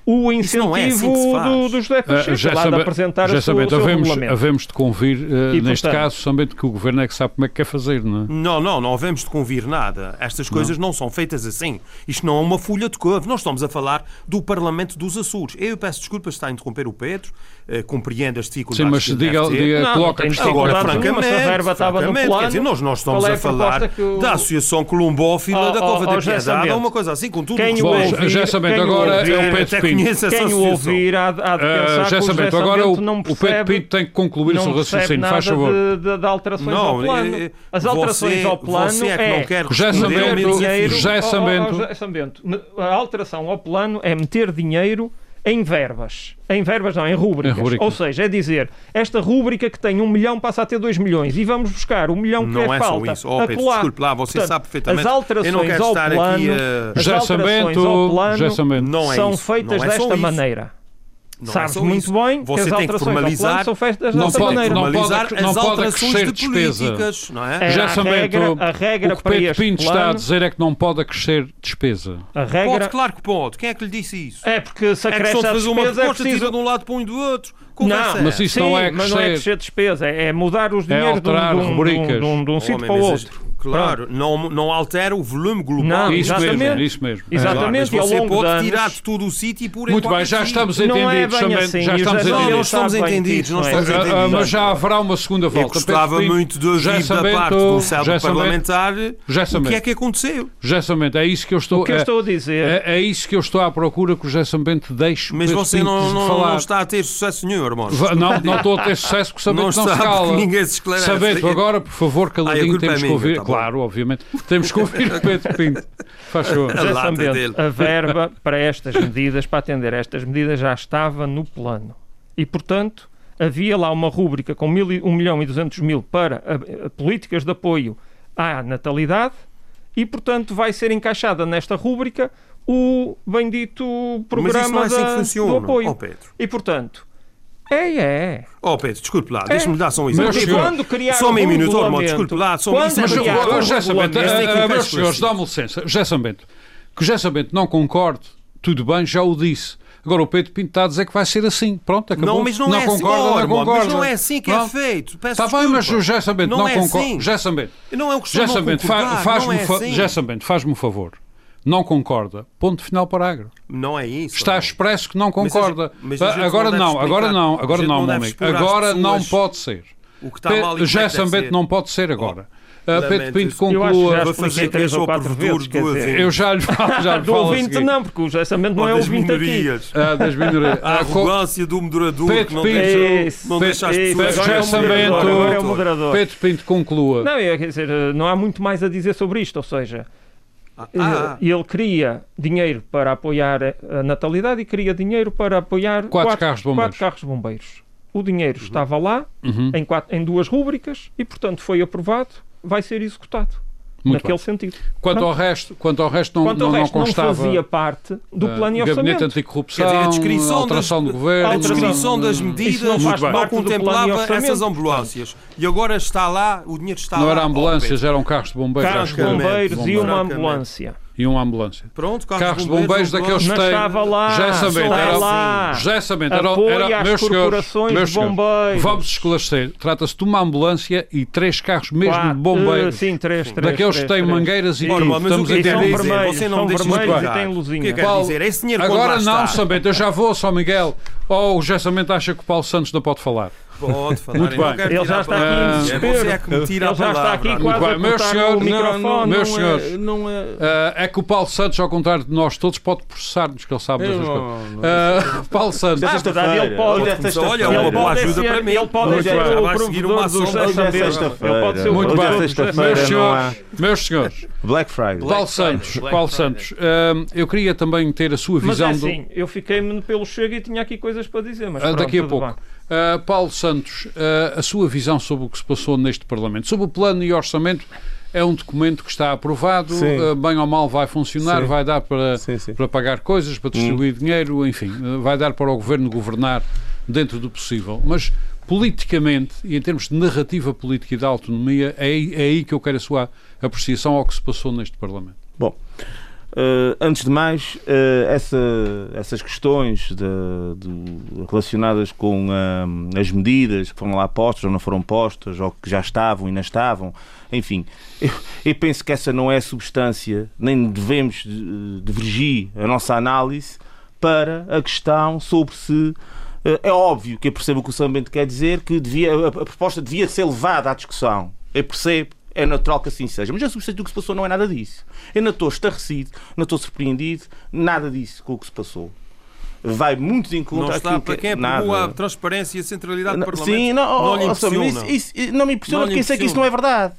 O não é assim incentivo que se faz. do, do José Ah, Pacheco já lá de sabe- apresentar já seu havemos, regulamento. havemos de convir, eh, E, neste portanto- caso, sabendo que o governo é que sabe como é que quer fazer, não é? Não, não, não havemos de convir nada. Estas coisas não. são feitas assim. Isto não é uma folha de couve. Nós estamos a falar do Parlamento dos Açores. Eu peço desculpas se está a interromper o Pedro, eh, compreendo as dificuldades Sim, mas que diga, diga Não, coloca não questão. Agora, se a francamente, verba estava no francamente, plano, quer dizer, nós, nós estamos é a a falar o- da Associação Colombófila Oh, da oh, Cova oh, da Piedade, uma coisa assim, com tudo Quem que o já sabendo, o agora é o Pedro Pinto. Conheço essa Quem o ouvir há, há de Ah, pensar já que o José sabendo, agora o, não o Pedro percebe, Pinto tem que concluir o não seu percebe raciocínio, nada faz favor. de, de, de alterações Não, ao plano. As alterações você- ao plano você é que não quer José Sambento-. José Sambento. A alteração ao plano é meter dinheiro em verbas. Em verbas não, em rúbricas. Ou seja, é dizer, esta rúbrica que tem um milhão passa a ter dois milhões e vamos buscar o milhão que Não é é só falta. isso. Oh, Pedro, desculpe lá, você Portanto, sabe perfeitamente. As alterações Eu não quero ao estar plano, aqui a- as alterações ao plano. Não é são isso. feitas Não é só desta isso. maneira. Não é Sabes só muito isso. bem que Você as tem que plano formalizar são feitas Não desta pode- maneira. não pode- formalizar não as pode alterações acrescer de despesa. políticas, não é? É. Já a regra- a regra o que para Pedro Pinto está a plano- dizer é que não pode acrescer despesa. A Pode, regra claro que pode. Quem é que lhe disse isso? é porque se É acresce de a fazer uma despesa é proposta, tira preciso... de um lado para um e do outro. Conversa Não, é Mas isso Sim, não é mas não é crescer. crescer despesa, é é mudar os dinheiros de um, de um- de um- de sítio para o outro. Claro, não, não altera o volume global. Não, Isso exatamente. mesmo, isso mesmo. Exatamente. Claro, mas ao você longo pode de anos- tirar de todo o sítio e pôr em Muito bem, já estamos Não é entendidos. bem também- assim, já o estamos Não, Sambento entendidos. nós estamos bem entendidos, não é? estamos ah, entendidos. mas já haverá uma segunda Eu volta. gostava Pedro muito de já ouvir da parte do céu já sabendo- parlamentar Já o que é que aconteceu. José Sambento, é isso que eu estou, O que eu é, estou a dizer é, é isso que eu estou à procura que o José Sambento deixe o Mas você não, não, falar. não está a ter sucesso nenhum, irmão. Não, não estou a ter sucesso porque [LAUGHS] Não Sambento não, está, se cala. ninguém se esclarece. Sabendo agora, por favor, caladinho, é temos que ouvir. Claro, obviamente. Temos que ouvir o [LAUGHS] Pedro Pinto. Faz favor. Dele. a verba para estas medidas, para atender a estas medidas, já estava no plano. E, portanto, havia lá uma rúbrica com 1 milhão e 200 mil para a, a, políticas de apoio à natalidade e, portanto, vai ser encaixada nesta rúbrica o bendito programa Mas isso não é assim da, que funciona, do apoio. oh, Pedro. E, portanto, é, é. Oh, Pedro, desculpe lá, deixa-me dar só um exemplo. senhores, quando criar Só meio um minuto, oh, desculpe lá, só quando é Mas, criar um oh, é que eh, faz meus senhores, dá-me licença. José Sambento, que o José Sambento não concorde, tudo bem, já o disse. Agora o Pedro Pinto está a dizer que vai ser assim. Pronto, acabou. Não, mas não, é assim. concorda, Oh, não irmão, concorda. mas não é assim que é Pronto. feito. Peço Está bem, mas o José Sambento não, é concorda. assim. José Sambento, Não é o questão José de não Sambento, fa- concordar, faz-me não é assim. Faz-me um favor. Não concorda. Ponto final parágrafo. Não é isso. Está irmão. expresso que não Mas a concorda. mas a gente agora não não, agora não, agora não, não meu deve amigo. Agora não pode ser. O que está mal e o que José é não pode ser agora. Uh, Pedro. Pinto Eu acho que já conclua. Expliquei fazer três ou quatro vezes, dizer. Eu já lhe falo, já lhe [LAUGHS] do ouvinte não, porque o José Sambento não é ouvinte aqui. minorias. Ah, das minorias. [LAUGHS] A Ah, arrogância do moderador Pedro que não Pinto. deixa, não deixa as pessoas... agora é o moderador, agora é o moderador. Pedro Pinto conclua. Não, é, quer dizer, não há muito mais a dizer sobre isto, ou seja, Ah, ele queria dinheiro para apoiar a natalidade e queria dinheiro para apoiar Quatro carros de bombeiros. quatro carros bombeiros. O dinheiro estava lá, Uhum. em, quatro- em duas rúbricas, e portanto foi aprovado, vai ser executado. Muito naquele bem. sentido. Quanto Pronto. ao resto, quanto ao resto não, Quanto não, ao não resto, não, constava. fazia parte do ah, plano e Gabinete orçamento. anticorrupção, Quer dizer, a descrição alteração das- do governo. A alteração. descrição das medidas não faz não, contemplava essas ambulâncias. E agora está lá, o dinheiro está Não lá. era Oh, ambulâncias, eram carros de bombeiros. Carros de bombeiros e uma ambulância. E uma ambulância. Pronto, Carros de bombeiros daqueles que têm. estava lá, José Sambento, está era, lá. Sambento, era, Apoio era às meus senhores, corporações meus de senhores, bombeiros. Vamos esclarecer. Trata-se de uma ambulância e três carros mesmo Quatro, de bombeiros. sim, três, três. daqueles três, que têm três. mangueiras e Sim. tudo. Estamos a é são entender. quer dizer? vermelhos, Você não deixa e têm luzinha. O que é Paulo, dizer? Esse dinheiro Agora não, está, Sambento, eu já vou, São Miguel. Oh, o José Sambento acha que o Paulo Santos não pode falar. Pode falar. Muito não bem. Ele já está aqui em. É desespero. é que me tira Ele já está aqui quase a meus senhores, o microfone. meus não senhores. É, não é... Ah, é que o Paulo Santos, ao contrário de nós todos, pode processar-nos, que ele sabe dessas não- coisas. não- Ah, [LAUGHS] Paulo Santos. Ah, verdade, ele pode. É Olha, uma Ele boa pode ajuda para mim. ele pode ser é- o vai seguir uma provedor do ação. José Hoje é Sambento. Ele sexta-feira. pode ser o Muito é bem. Meus não senhores, meus senhores, Black Friday. Paulo Santos, Paulo Santos, ah, eu queria também ter a sua Mas é visão do, assim, eu fiquei-me pelo Chega e tinha aqui coisas para dizer, mas Ah, pronto, daqui a pouco. Ah, Paulo Santos, ah, a sua visão sobre o que se passou neste Parlamento. Sobre o plano e orçamento, é um documento que está aprovado, ah, bem ou mal vai funcionar, Sim. vai dar para, Sim, sim. para pagar coisas, para distribuir dinheiro, enfim, vai dar para o governo governar dentro do possível. Mas politicamente, e em termos de narrativa política e de autonomia, é aí, é aí que eu quero a sua apreciação ao que se passou neste Parlamento. Bom, eh, antes de mais, eh, essa- essas questões de- de- relacionadas com ah, as medidas que foram lá postas ou não foram postas, ou que já estavam e não estavam, enfim, eu, eu penso que essa não é a substância, nem devemos eh, divergir a nossa análise para a questão sobre se. eh, É óbvio que eu percebo o que o São Bento quer dizer, que devia, a, a proposta devia ser levada à discussão. Eu percebo, é natural que assim seja. Mas a substância do que se passou não é nada disso. Eu não estou estarrecido, não estou surpreendido, nada disso com o que se passou. Vai muito de encontro Não está para que- quem nada. aprovou a transparência e a centralidade do Parlamento. Sim, não, não oh, lhe oh, Sam, impressiona. isso, isso não me impressiona Não porque eu sei que isso não é verdade.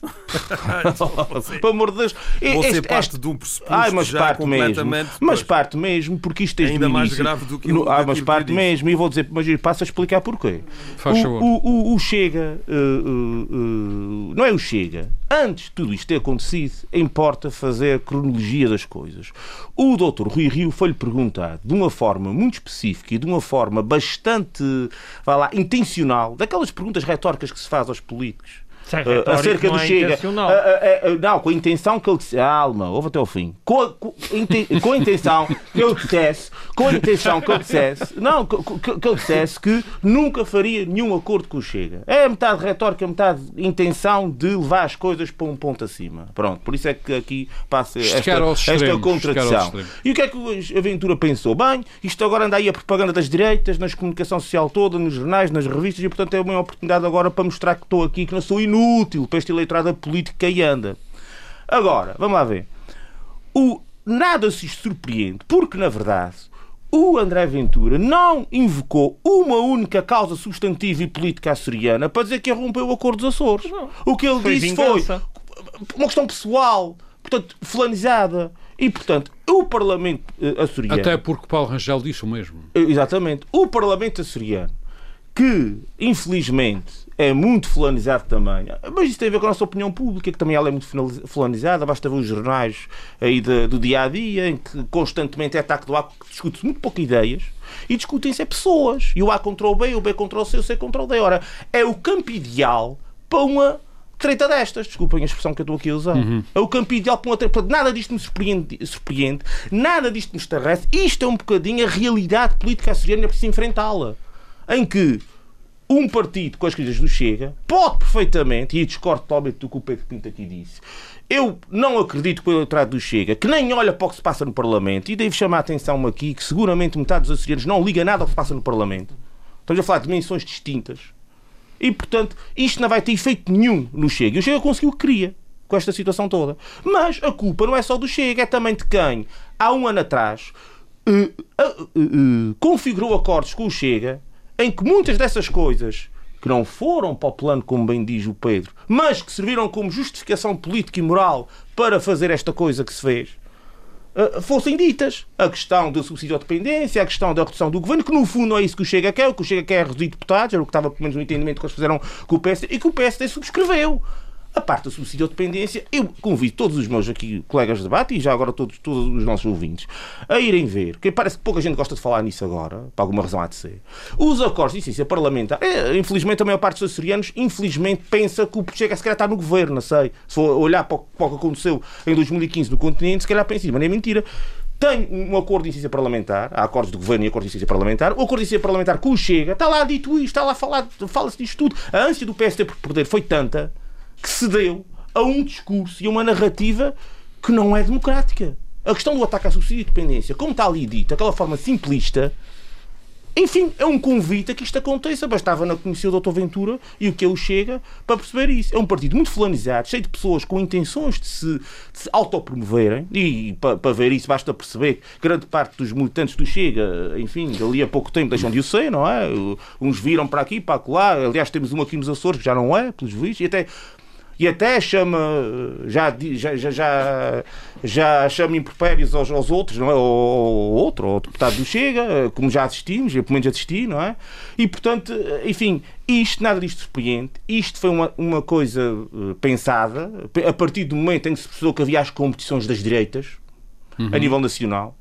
[LAUGHS] Pelo amor de Deus. Você Este- parte este- de um pressuposto Ai, mas já parte mesmo. completamente... Mas parte mesmo, porque isto desde Ainda mais grave do que No- o- Ah, daquilo mas que parte eu disse. mesmo, e vou dizer, mas eu passo a explicar porquê. Faz o, favor. o, o- o Chega, uh, uh, uh, não é o Chega. Antes de tudo isto ter acontecido, importa fazer a cronologia das coisas. O doutor Rui Rio foi-lhe perguntado de uma forma muito específica e de uma forma bastante, vá lá, intencional, daquelas perguntas retóricas que se faz aos políticos. Uh, acerca não do é Chega. Uh, uh, uh, não, com a intenção que ele disse. Alma, ouve até ao fim. Com a, com, com a intenção que ele dissesse. Com a intenção que ele dissesse. Não, que, que- que ele dissesse que nunca faria nenhum acordo com o Chega. É metade retórica, metade intenção de levar as coisas para um ponto acima. Pronto, por isso é que aqui passa esta, esta contradição. E o que é que a Aventura pensou? Bem, isto agora anda aí a propaganda das direitas, nas comunicação social toda, nos jornais, nas revistas, e portanto é uma oportunidade agora para mostrar que estou aqui, que não sou inútil para este eleitorado político que aí anda. Agora, vamos lá ver. O, nada se surpreende, porque na verdade o André Ventura não invocou uma única causa substantiva e política açoriana para dizer que rompeu o acordo dos Açores. Não. O que ele Foi disse foi vingança. uma questão pessoal. portanto, fulanizada. E, portanto, o Parlamento uh, açoriano... Até porque Paulo Rangel disse o mesmo. Exatamente. O Parlamento açoriano, que, infelizmente, é muito fulanizado também. Mas isso tem a ver com a nossa opinião pública, que também ela é muito fulanizada. Basta ver os jornais aí de, do dia a dia, em que constantemente é ataque do A, que discute-se muito pouco ideias e discutem-se é pessoas. E o A contra o B, o B contra o C, o C contra o D. Ora, é o campo ideal para uma treta destas. Desculpem a expressão que eu estou aqui a usar. Uhum. É o campo ideal para uma treta. Nada disto me surpreende, surpreende, nada disto me estarrece. Isto é um bocadinho a realidade política açoriana para se enfrentá-la. Em que um partido com as crises do Chega pode perfeitamente, e discordo totalmente do que o Pedro Pinto aqui disse, eu não acredito que o eleitorado do Chega, que nem olha para o que se passa no Parlamento, e devo chamar a atenção aqui que seguramente metade dos açorianos não liga nada ao que se passa no Parlamento. Estamos a falar de dimensões distintas. E, portanto, isto não vai ter efeito nenhum no Chega. E o Chega conseguiu o que queria com esta situação toda. Mas a culpa não é só do Chega, é também de quem, há um ano atrás, uh, uh, uh, configurou acordos com o Chega em que muitas dessas coisas que não foram para o plano, como bem diz o Pedro, mas que serviram como justificação política e moral para fazer esta coisa que se fez, eh, fossem ditas. A questão do subsídio à dependência, a questão da redução do governo, que no fundo é isso que o Chega quer, o que o Chega quer é reduzir deputados, era o que estava pelo menos no entendimento que eles fizeram com o PSD, e que o PSD subscreveu a parte da subsídio à dependência, eu convido todos os meus aqui colegas de debate e já agora todos, todos os nossos ouvintes a irem ver, que parece que pouca gente gosta de falar nisso agora, por alguma razão há de ser, os acordos de licença parlamentar. É, infelizmente, a maior parte dos açorianos, infelizmente, pensa que o Chega se calhar está no governo, não sei. Se for olhar para o, que aconteceu em 2015 no continente, se calhar pensa isso, mas é mentira tem um acordo de incidência parlamentar, há acordos de governo e acordo de incidência parlamentar, o acordo de incidência parlamentar que o Chega, está lá dito isto, está lá falado, fala-se disto tudo. A ânsia do PSD por poder foi tanta que cedeu a um discurso e a uma narrativa que não é democrática. A questão do ataque à subsídio de dependência, como está ali dito, aquela forma simplista, enfim, é um convite a que isto aconteça. Bastava na conhecer o Dr. Ventura e o que ele chega para perceber isso. É um partido muito fulanizado, cheio de pessoas com intenções de se, de se autopromoverem. E para, ver isso basta perceber que grande parte dos militantes do Chega, enfim, dali a pouco tempo deixam de o ser, não é? Uns viram para aqui, para lá. Aliás, temos um aqui nos Açores que já não é, pelos vistos. E até e até chama, já, já, já, já chama impropérios aos, aos outros, não é? Ou, outro, ou deputado do Chega, como já assistimos, eu pelo menos assisti, não é? E portanto, enfim, isto, nada disto surpreende, isto foi uma, uma coisa eh, pensada, a partir do momento em que se percebeu que havia as competições das direitas, uhum. a nível nacional,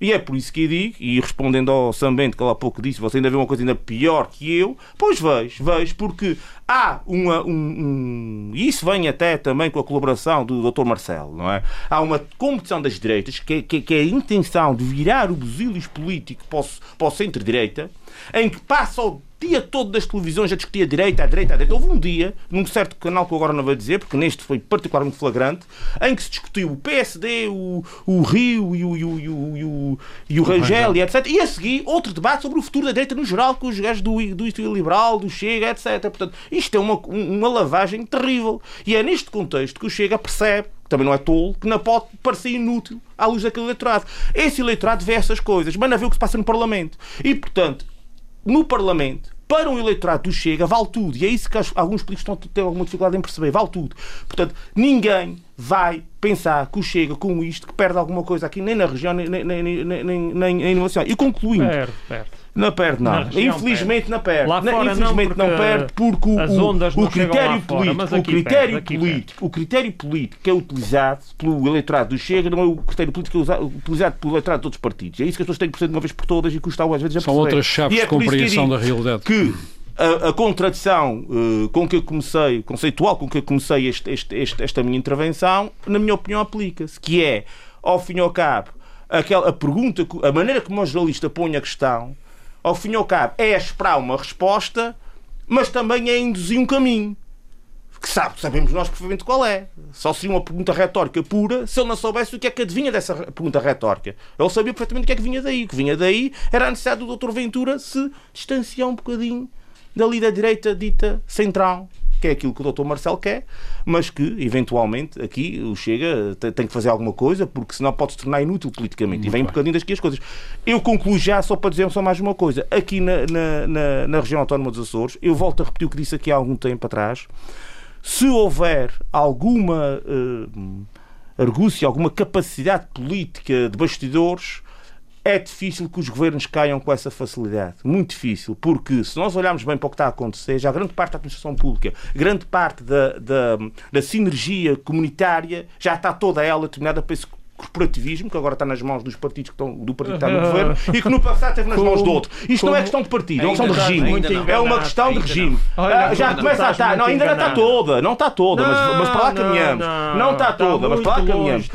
e é por isso que eu digo, e respondendo ao Sambento que ele há pouco disse, você ainda vê uma coisa ainda pior que eu, pois vejo, vejo, porque há uma. Um, um, isso vem até também com a colaboração do Dr. Marcelo, não é? Há uma competição das direitas, que, que, que é a intenção de virar o busilis político para o, para o centro-direita, em que passa o dia todo das televisões a discutir a direita, a direita, a direita. Houve um dia, num certo canal que eu agora não vou dizer, porque neste foi particularmente flagrante, em que se discutiu o PSD, o, o Rio e o, e o, e o, e o, e o Rangel e etc. E a seguir, outro debate sobre o futuro da direita no geral, com os gajos do, do Instituto Liberal, do Chega, etc. Portanto, isto é uma, uma lavagem terrível. E é neste contexto que o Chega percebe também não é tolo, que não pode parecer inútil à luz daquele eleitorado. Esse eleitorado vê essas coisas, mas não vê o que se passa no Parlamento. E, portanto, no Parlamento, para um eleitorado do Chega, vale tudo. E é isso que alguns políticos estão ter alguma dificuldade em perceber. Vale tudo. Portanto, ninguém vai pensar que o Chega, com isto, que perde alguma coisa aqui, nem na região, nem, nem, nem, nem, no E concluindo. Perde, perde. Não perde, não. Na Infelizmente não perde. Lá fora Infelizmente não, não perde porque o, o, o critério político, fora, o critério perde, político, o critério político que é utilizado pelo eleitorado do Chega não é o critério político que é utilizado pelo eleitorado de outros partidos. É isso que as pessoas têm que perceber de uma vez por todas e custa às vezes a São outras chaves é de compreensão da realidade. Que a, a, contradição uh, com que eu comecei, conceitual com que eu comecei este, este, este, esta minha intervenção, na minha opinião, aplica-se, que é, ao fim e ao cabo, aquela, a pergunta, a maneira como o jornalista põe a questão, ao fim e ao cabo, é esperar uma resposta, mas também é induzir um caminho. Que sabe, sabemos nós perfeitamente qual é. Só seria uma pergunta retórica pura se ele não soubesse o que é que adivinha dessa pergunta retórica. Ele sabia perfeitamente o que é que vinha daí. O que vinha daí era a necessidade do Dr. Ventura se distanciar um bocadinho dali da direita dita central que é aquilo que o Dr. Marcelo quer, mas que, eventualmente, aqui o Chega tem que fazer alguma coisa, porque senão pode se tornar inútil politicamente. Muito e vem bem. um bocadinho daqui as coisas. Eu concluo já, só para dizer só mais uma coisa. Aqui na, na, na, na região autónoma dos Açores, eu volto a repetir o que disse aqui há algum tempo atrás. Se houver alguma. Uh, argúcia, alguma capacidade política de bastidores, é difícil que os governos caiam com essa facilidade. Muito difícil, porque se nós olharmos bem para o que está a acontecer, já grande parte da administração pública, grande parte da, da, da sinergia comunitária, já está toda ela determinada para esse corporativismo, que agora está nas mãos dos partidos que estão, do partido que está no governo, e que no passado esteve nas mãos de outro. Isto como- não é questão de partido, é uma questão de regime. É uma questão de regime. Ah, Olha, já começa a estar. Não, ainda não está toda. Não está toda, mas, mas para lá Não, caminhamos. não, Não está está toda, mas para lá longe, caminhamos.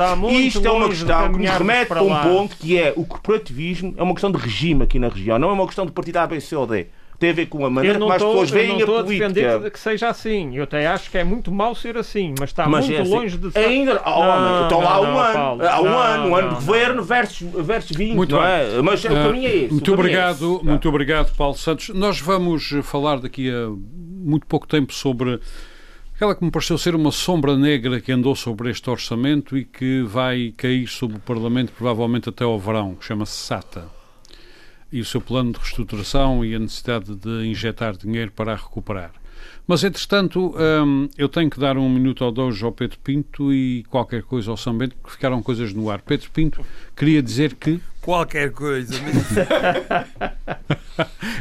Isto é uma questão que nos remete para um ponto que é o corporativismo é uma questão de regime aqui na região, não é uma questão de partido A, B, C ou D. Tem a ver com a maneira Eu não como as estou pessoas eu não veem estou a a defender política. que seja assim. Eu até acho que é muito mau ser assim, mas está Mas muito é assim. longe de ser. Ainda, oh, homem, então não, há um não, ano, Paulo. há um Não, ano, um ano não, de governo versus, versus 20, Muito não bem. é? Mas o Ah, caminho é esse. Muito é obrigado, esse. muito obrigado, Paulo Santos. Nós vamos falar daqui a muito pouco tempo sobre aquela que me pareceu ser uma sombra negra que andou sobre este orçamento e que vai cair sobre o Parlamento provavelmente até ao verão, que chama-se SATA. E o seu plano de reestruturação e a necessidade de injetar dinheiro para a recuperar. Mas, entretanto, hum, eu tenho que dar um minuto ou dois ao Pedro Pinto e qualquer coisa ao São Bento, porque ficaram coisas no ar. Pedro Pinto queria dizer que Qualquer coisa. [LAUGHS]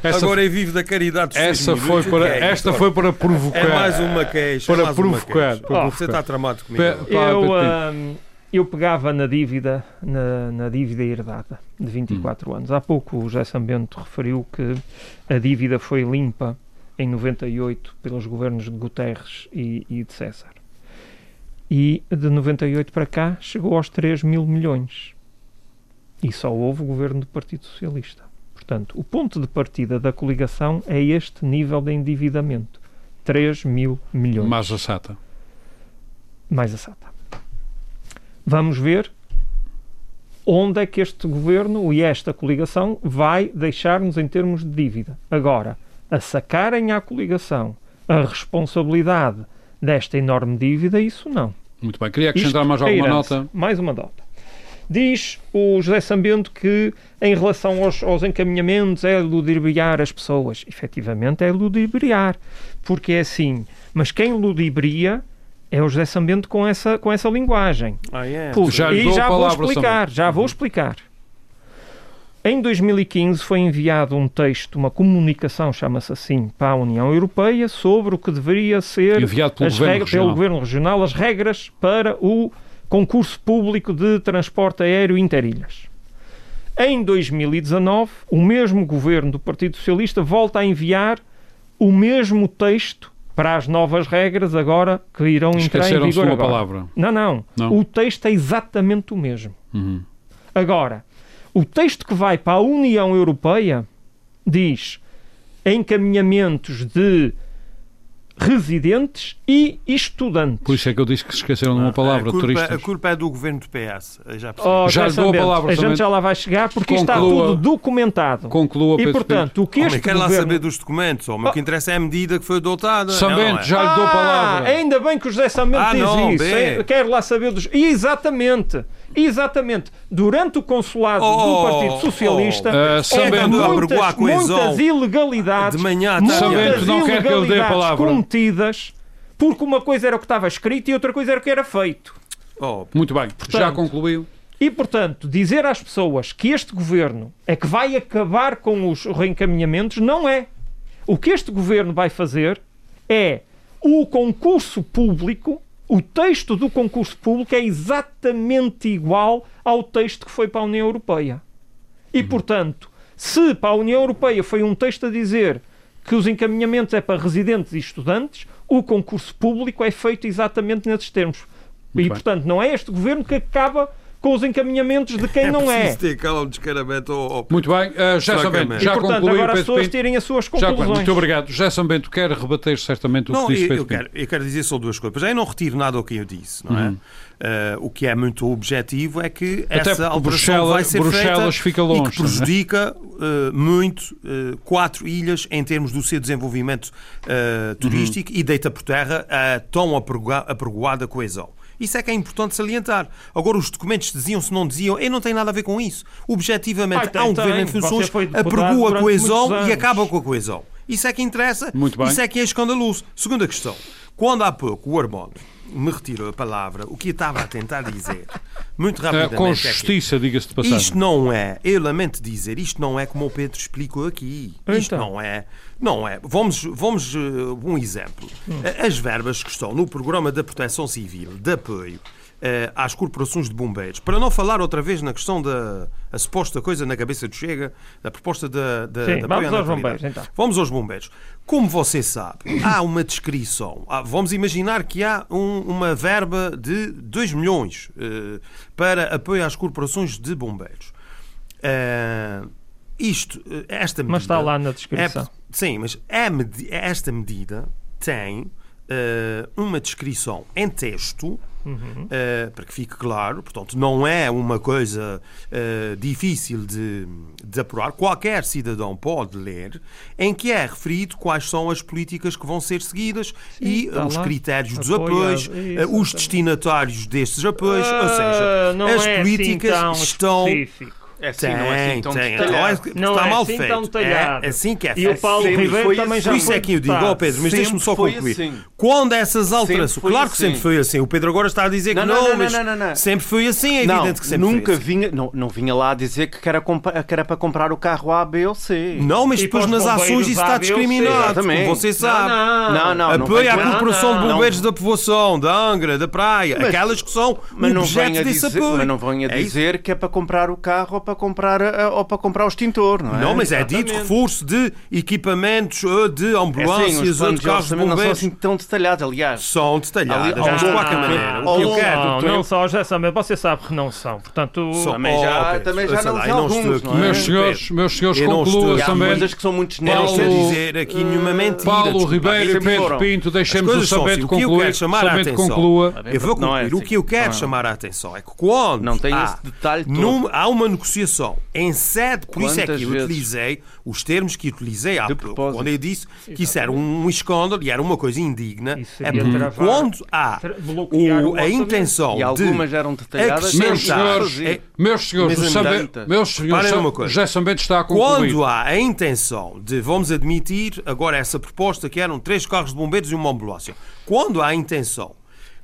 essa Agora eu vivo da caridade Essa foi para, é esta foi para provocar. É mais uma queixa. Para mais uma provocar, queixa. para Oh, Você provocar. está tramado comigo. Pe-. Pá, Eu, Pedro ahm, eu pegava na dívida, na, na dívida herdada de Hum. 24 anos. Há pouco o José Sambento referiu que a dívida foi limpa em 98 pelos governos de Guterres e, e de César. E de 98 para cá chegou aos 3 mil milhões. E só houve o governo do Partido Socialista. Portanto, o ponto de partida da coligação é este nível de endividamento. 3 mil milhões Mas a SATA. mais a SATA. Vamos ver onde é que este governo e esta coligação vai deixar-nos em termos de dívida. Agora, a sacarem à coligação a responsabilidade desta enorme dívida, isso não. Muito bem. Queria acrescentar Isto mais alguma nota? Mais uma nota. Diz o José Sambento que, em relação aos, aos encaminhamentos, é ludibriar as pessoas. Efetivamente, é ludibriar. Porque é assim. Mas quem ludibria é o José Sambento com essa, com essa linguagem. Ah, é? Já e já vou explicar, já vou explicar. Em 2015 foi enviado um texto, uma comunicação, chama-se assim, para a União Europeia sobre o que deveria ser Enviado pelo as Governo regras- Regional. pelo Governo Regional as regras para o concurso público de transporte aéreo interilhas. Em 2019, o mesmo governo do Partido Socialista volta a enviar o mesmo texto para as novas regras agora que irão entrar em vigor uma agora. palavra. Não, não, Não. O texto é exatamente o mesmo. Uhum. Agora, o texto que vai para a União Europeia diz encaminhamentos de residentes e estudantes. Por isso é que eu disse que se esqueceram de uma palavra, a, culpa, turistas. a culpa é do governo do PS. eu Já. Oh, Já lhe dou a Sambento, palavra, A gente Sambento. já lá vai chegar porque isto está Conclua- tudo documentado. Conclua, E, Pedro portanto, o que este quero lá saber dos documentos. Homem. O que interessa é a medida que foi adotada. São Não, Bento, é? já lhe dou a Ah, palavra. ainda bem que o José Sambento Ah, diz não, isso. bem. Quero lá saber dos. Exatamente. Exatamente. Durante o consulado Oh, do Partido Socialista, oh. Sambento. houve Andou a muitas, muitas ilegalidades. De manhã à muitas. Sambento, não quer que eu dê a ilegalidades palavra. cometidas porque uma coisa era o que estava escrito e outra coisa era o que era feito. Oh, Muito bem, já Portanto, concluiu. E, portanto, dizer às pessoas que este governo é que vai acabar com os reencaminhamentos não é. O que este governo vai fazer é o concurso público, o texto do concurso público é exatamente igual ao texto que foi para a União Europeia. E, portanto, se para a União Europeia foi um texto a dizer que os encaminhamentos é para residentes e estudantes, o concurso público é feito exatamente nesses termos. Muito e, bem. portanto, não é este governo que acaba com os encaminhamentos de quem é não é. ter calma de descaramento. Muito bem, uh, José Francamente. Sambento, E, já portanto, concluiu, agora as pessoas Pinto. tirem as suas Já, conclusões. muito obrigado. José Sambento quer rebater certamente o Não, que disse eu, Pedro eu, quero, eu quero dizer só duas coisas. Já eu não retiro nada ao que eu disse, não é? Uhum. Eh, o que é muito objetivo é que Até essa alteração Bruxelas- vai ser Bruxelas feita fica e longe, que prejudica eh, muito eh, quatro ilhas em termos do seu desenvolvimento turístico e deita por terra a tão apregoa- apregoada coesão. Isso é que é importante salientar. Agora, os documentos diziam-se, não diziam, e não tem nada a ver com isso. Objetivamente, Ah, tem, há um tem. governo em funções, apregoa a coesão e acaba com a coesão. Isso é que interessa. Muito bem. Isso é que é escandaloso. Segunda questão. Quando há pouco o Armando me retirou a palavra, o que eu estava a tentar dizer, muito rapidamente. com é que justiça, diga-se de passagem. isto não é, eu lamento dizer, isto não é como o Pedro explicou aqui. Isto Então. não é, não é. Vamos, vamos eh, um exemplo. Eh, As verbas que estão no programa da Proteção Civil, de apoio às corporações de bombeiros, para não falar outra vez na questão da suposta coisa na cabeça do Chega, da proposta da, da, Sim, apoio vamos aos bombeiros, então. Vamos aos bombeiros. Como você sabe, há uma descrição. Há- Vamos imaginar que há um- uma verba de 2 milhões eh, para apoio às corporações de bombeiros. Eh, isto, eh, esta medida. Mas está lá na descrição. é- sim, mas é medi- esta medida tem eh, uma descrição em texto. Uhum. eh, para que fique claro, portanto, não é uma coisa eh, difícil de, de apurar. Qualquer cidadão pode ler, em que é referido quais são as políticas que vão ser seguidas e está os lá. critérios dos Apoio apoios, eh, os destinatários destes apoios, ou Ah, seja, as é políticas assim tão estão específico. É assim, tem, não é assim tão tem. detalhado. Não, é que Não está é mal assim feito. tão detalhado. É assim que é E o feito. Paulo Sempre Ribeiro foi também assim. já Por isso é que eu digo, ó deputado. Pedro, mas deixa-me só concluir. assim. Quando essas alterações. Claro que assim. sempre foi assim. O Pedro agora está a dizer Não, que não, não, não, mas não, não, não. sempre foi assim. É Não, evidente que sempre nunca foi assim. vinha, não, não vinha lá dizer que era, compa- que era para comprar o carro A, B ou C. Não, mas E depois nas ações isso A, está discriminado. Como você sabe. Não, Não, à vem- corporação de bombeiros da povoação, da Angra, da Praia, aquelas que são Mas não, objeto desse dizer, apoio. mas não venha É dizer que é para comprar o carro ou para comprar, a- ou para comprar o extintor, não é? Não, mas é dito reforço de equipamentos ou de É assim, ambulâncias ou planos de carros de orçamento não são bombeiros. assim tão detalhados, aliás. São detalhadas, Ali- mas de qualquer maneira. O que eu quero. Não, não só, já sabe, você sabe que não são. Portanto, Também já- Oh, também já não estou alguns, aqui. não é? Meus senhores, meus senhores, eu não conclua estou- há também. coisas que são muito Não estou a dizer aqui nenhuma mentira. Paulo. Ribeiro e Pedro. Pinto, deixemos o são assim. O que eu concluir. atenção- conclua. Eu vou é concluir. O assim. que eu quero Não. chamar a atenção é que quando Não tem há, esse detalhe todo. num- há uma negociação em sede, por isso é Quantas que eu vezes? utilizei os termos que utilizei há pouco, quando eu disse que isso era um escândalo e era uma coisa indigna. Isso É porque travar- quando há o- o a intenção E algumas de eram detalhadas. Meus senhores, é- meus senhores, meus senhores, numa coisa. José Sambento está a concluir. Quando há a intenção de vamos admitir agora essa proposta que eram três carros de bombeiros e uma ambulância, quando há a intenção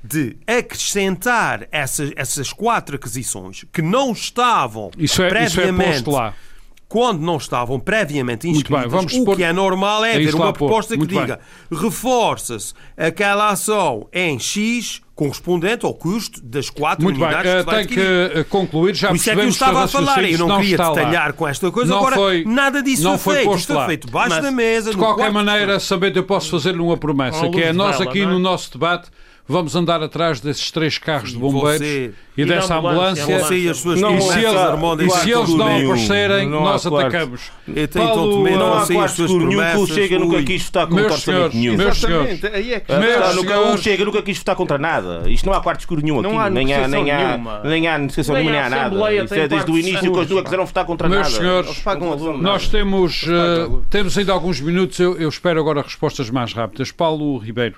de acrescentar essas, essas quatro aquisições que não estavam Isso é, isso é previamente posto lá. quando não estavam previamente Muito bem, inscritas, vamos o pôr- que é normal é É lá uma pôr. proposta que Muito diga reforça-se aquela ação em X correspondente ao custo das quatro Muito bem, unidades eh, que se vai tenho que adquirir. eh, concluir. Já Por isso é que eu estava a falar, eu não não queria está lá. detalhar com esta coisa, Não agora foi- nada disso não foi feito, posto isto foi lá. feito debaixo Mas, da mesa, De qualquer de maneira, Sambento, eu posso fazer-lhe uma promessa, Ao que é nós aqui é? no nosso debate vamos andar atrás desses três carros de bombeiros você- e E dessa ambulância, ambulância. Você e as suas Não, E se e se eles não aparecerem, Não há nós atacamos. Eu tenho Paulo, tonto medo, não há as quarto suas escuro nenhum que o. Chega nunca ui. quis votar contra Meus orçamento senhores, nenhum. meus senhores. aí é que Meus nunca- senhores. o Chega nunca quis votar contra nada. Isto não há quarto escuro nenhum aqui. Não há nem há, nem há, nem há negociação nenhuma, a nem há nada. Isso é desde o início que escuros, nunca quiseram votar contra Meus nada. senhores, Eles pagam alunos. Nós temos, eh, temos ainda alguns minutos, eu espero agora respostas mais rápidas. Paulo Ribeiro,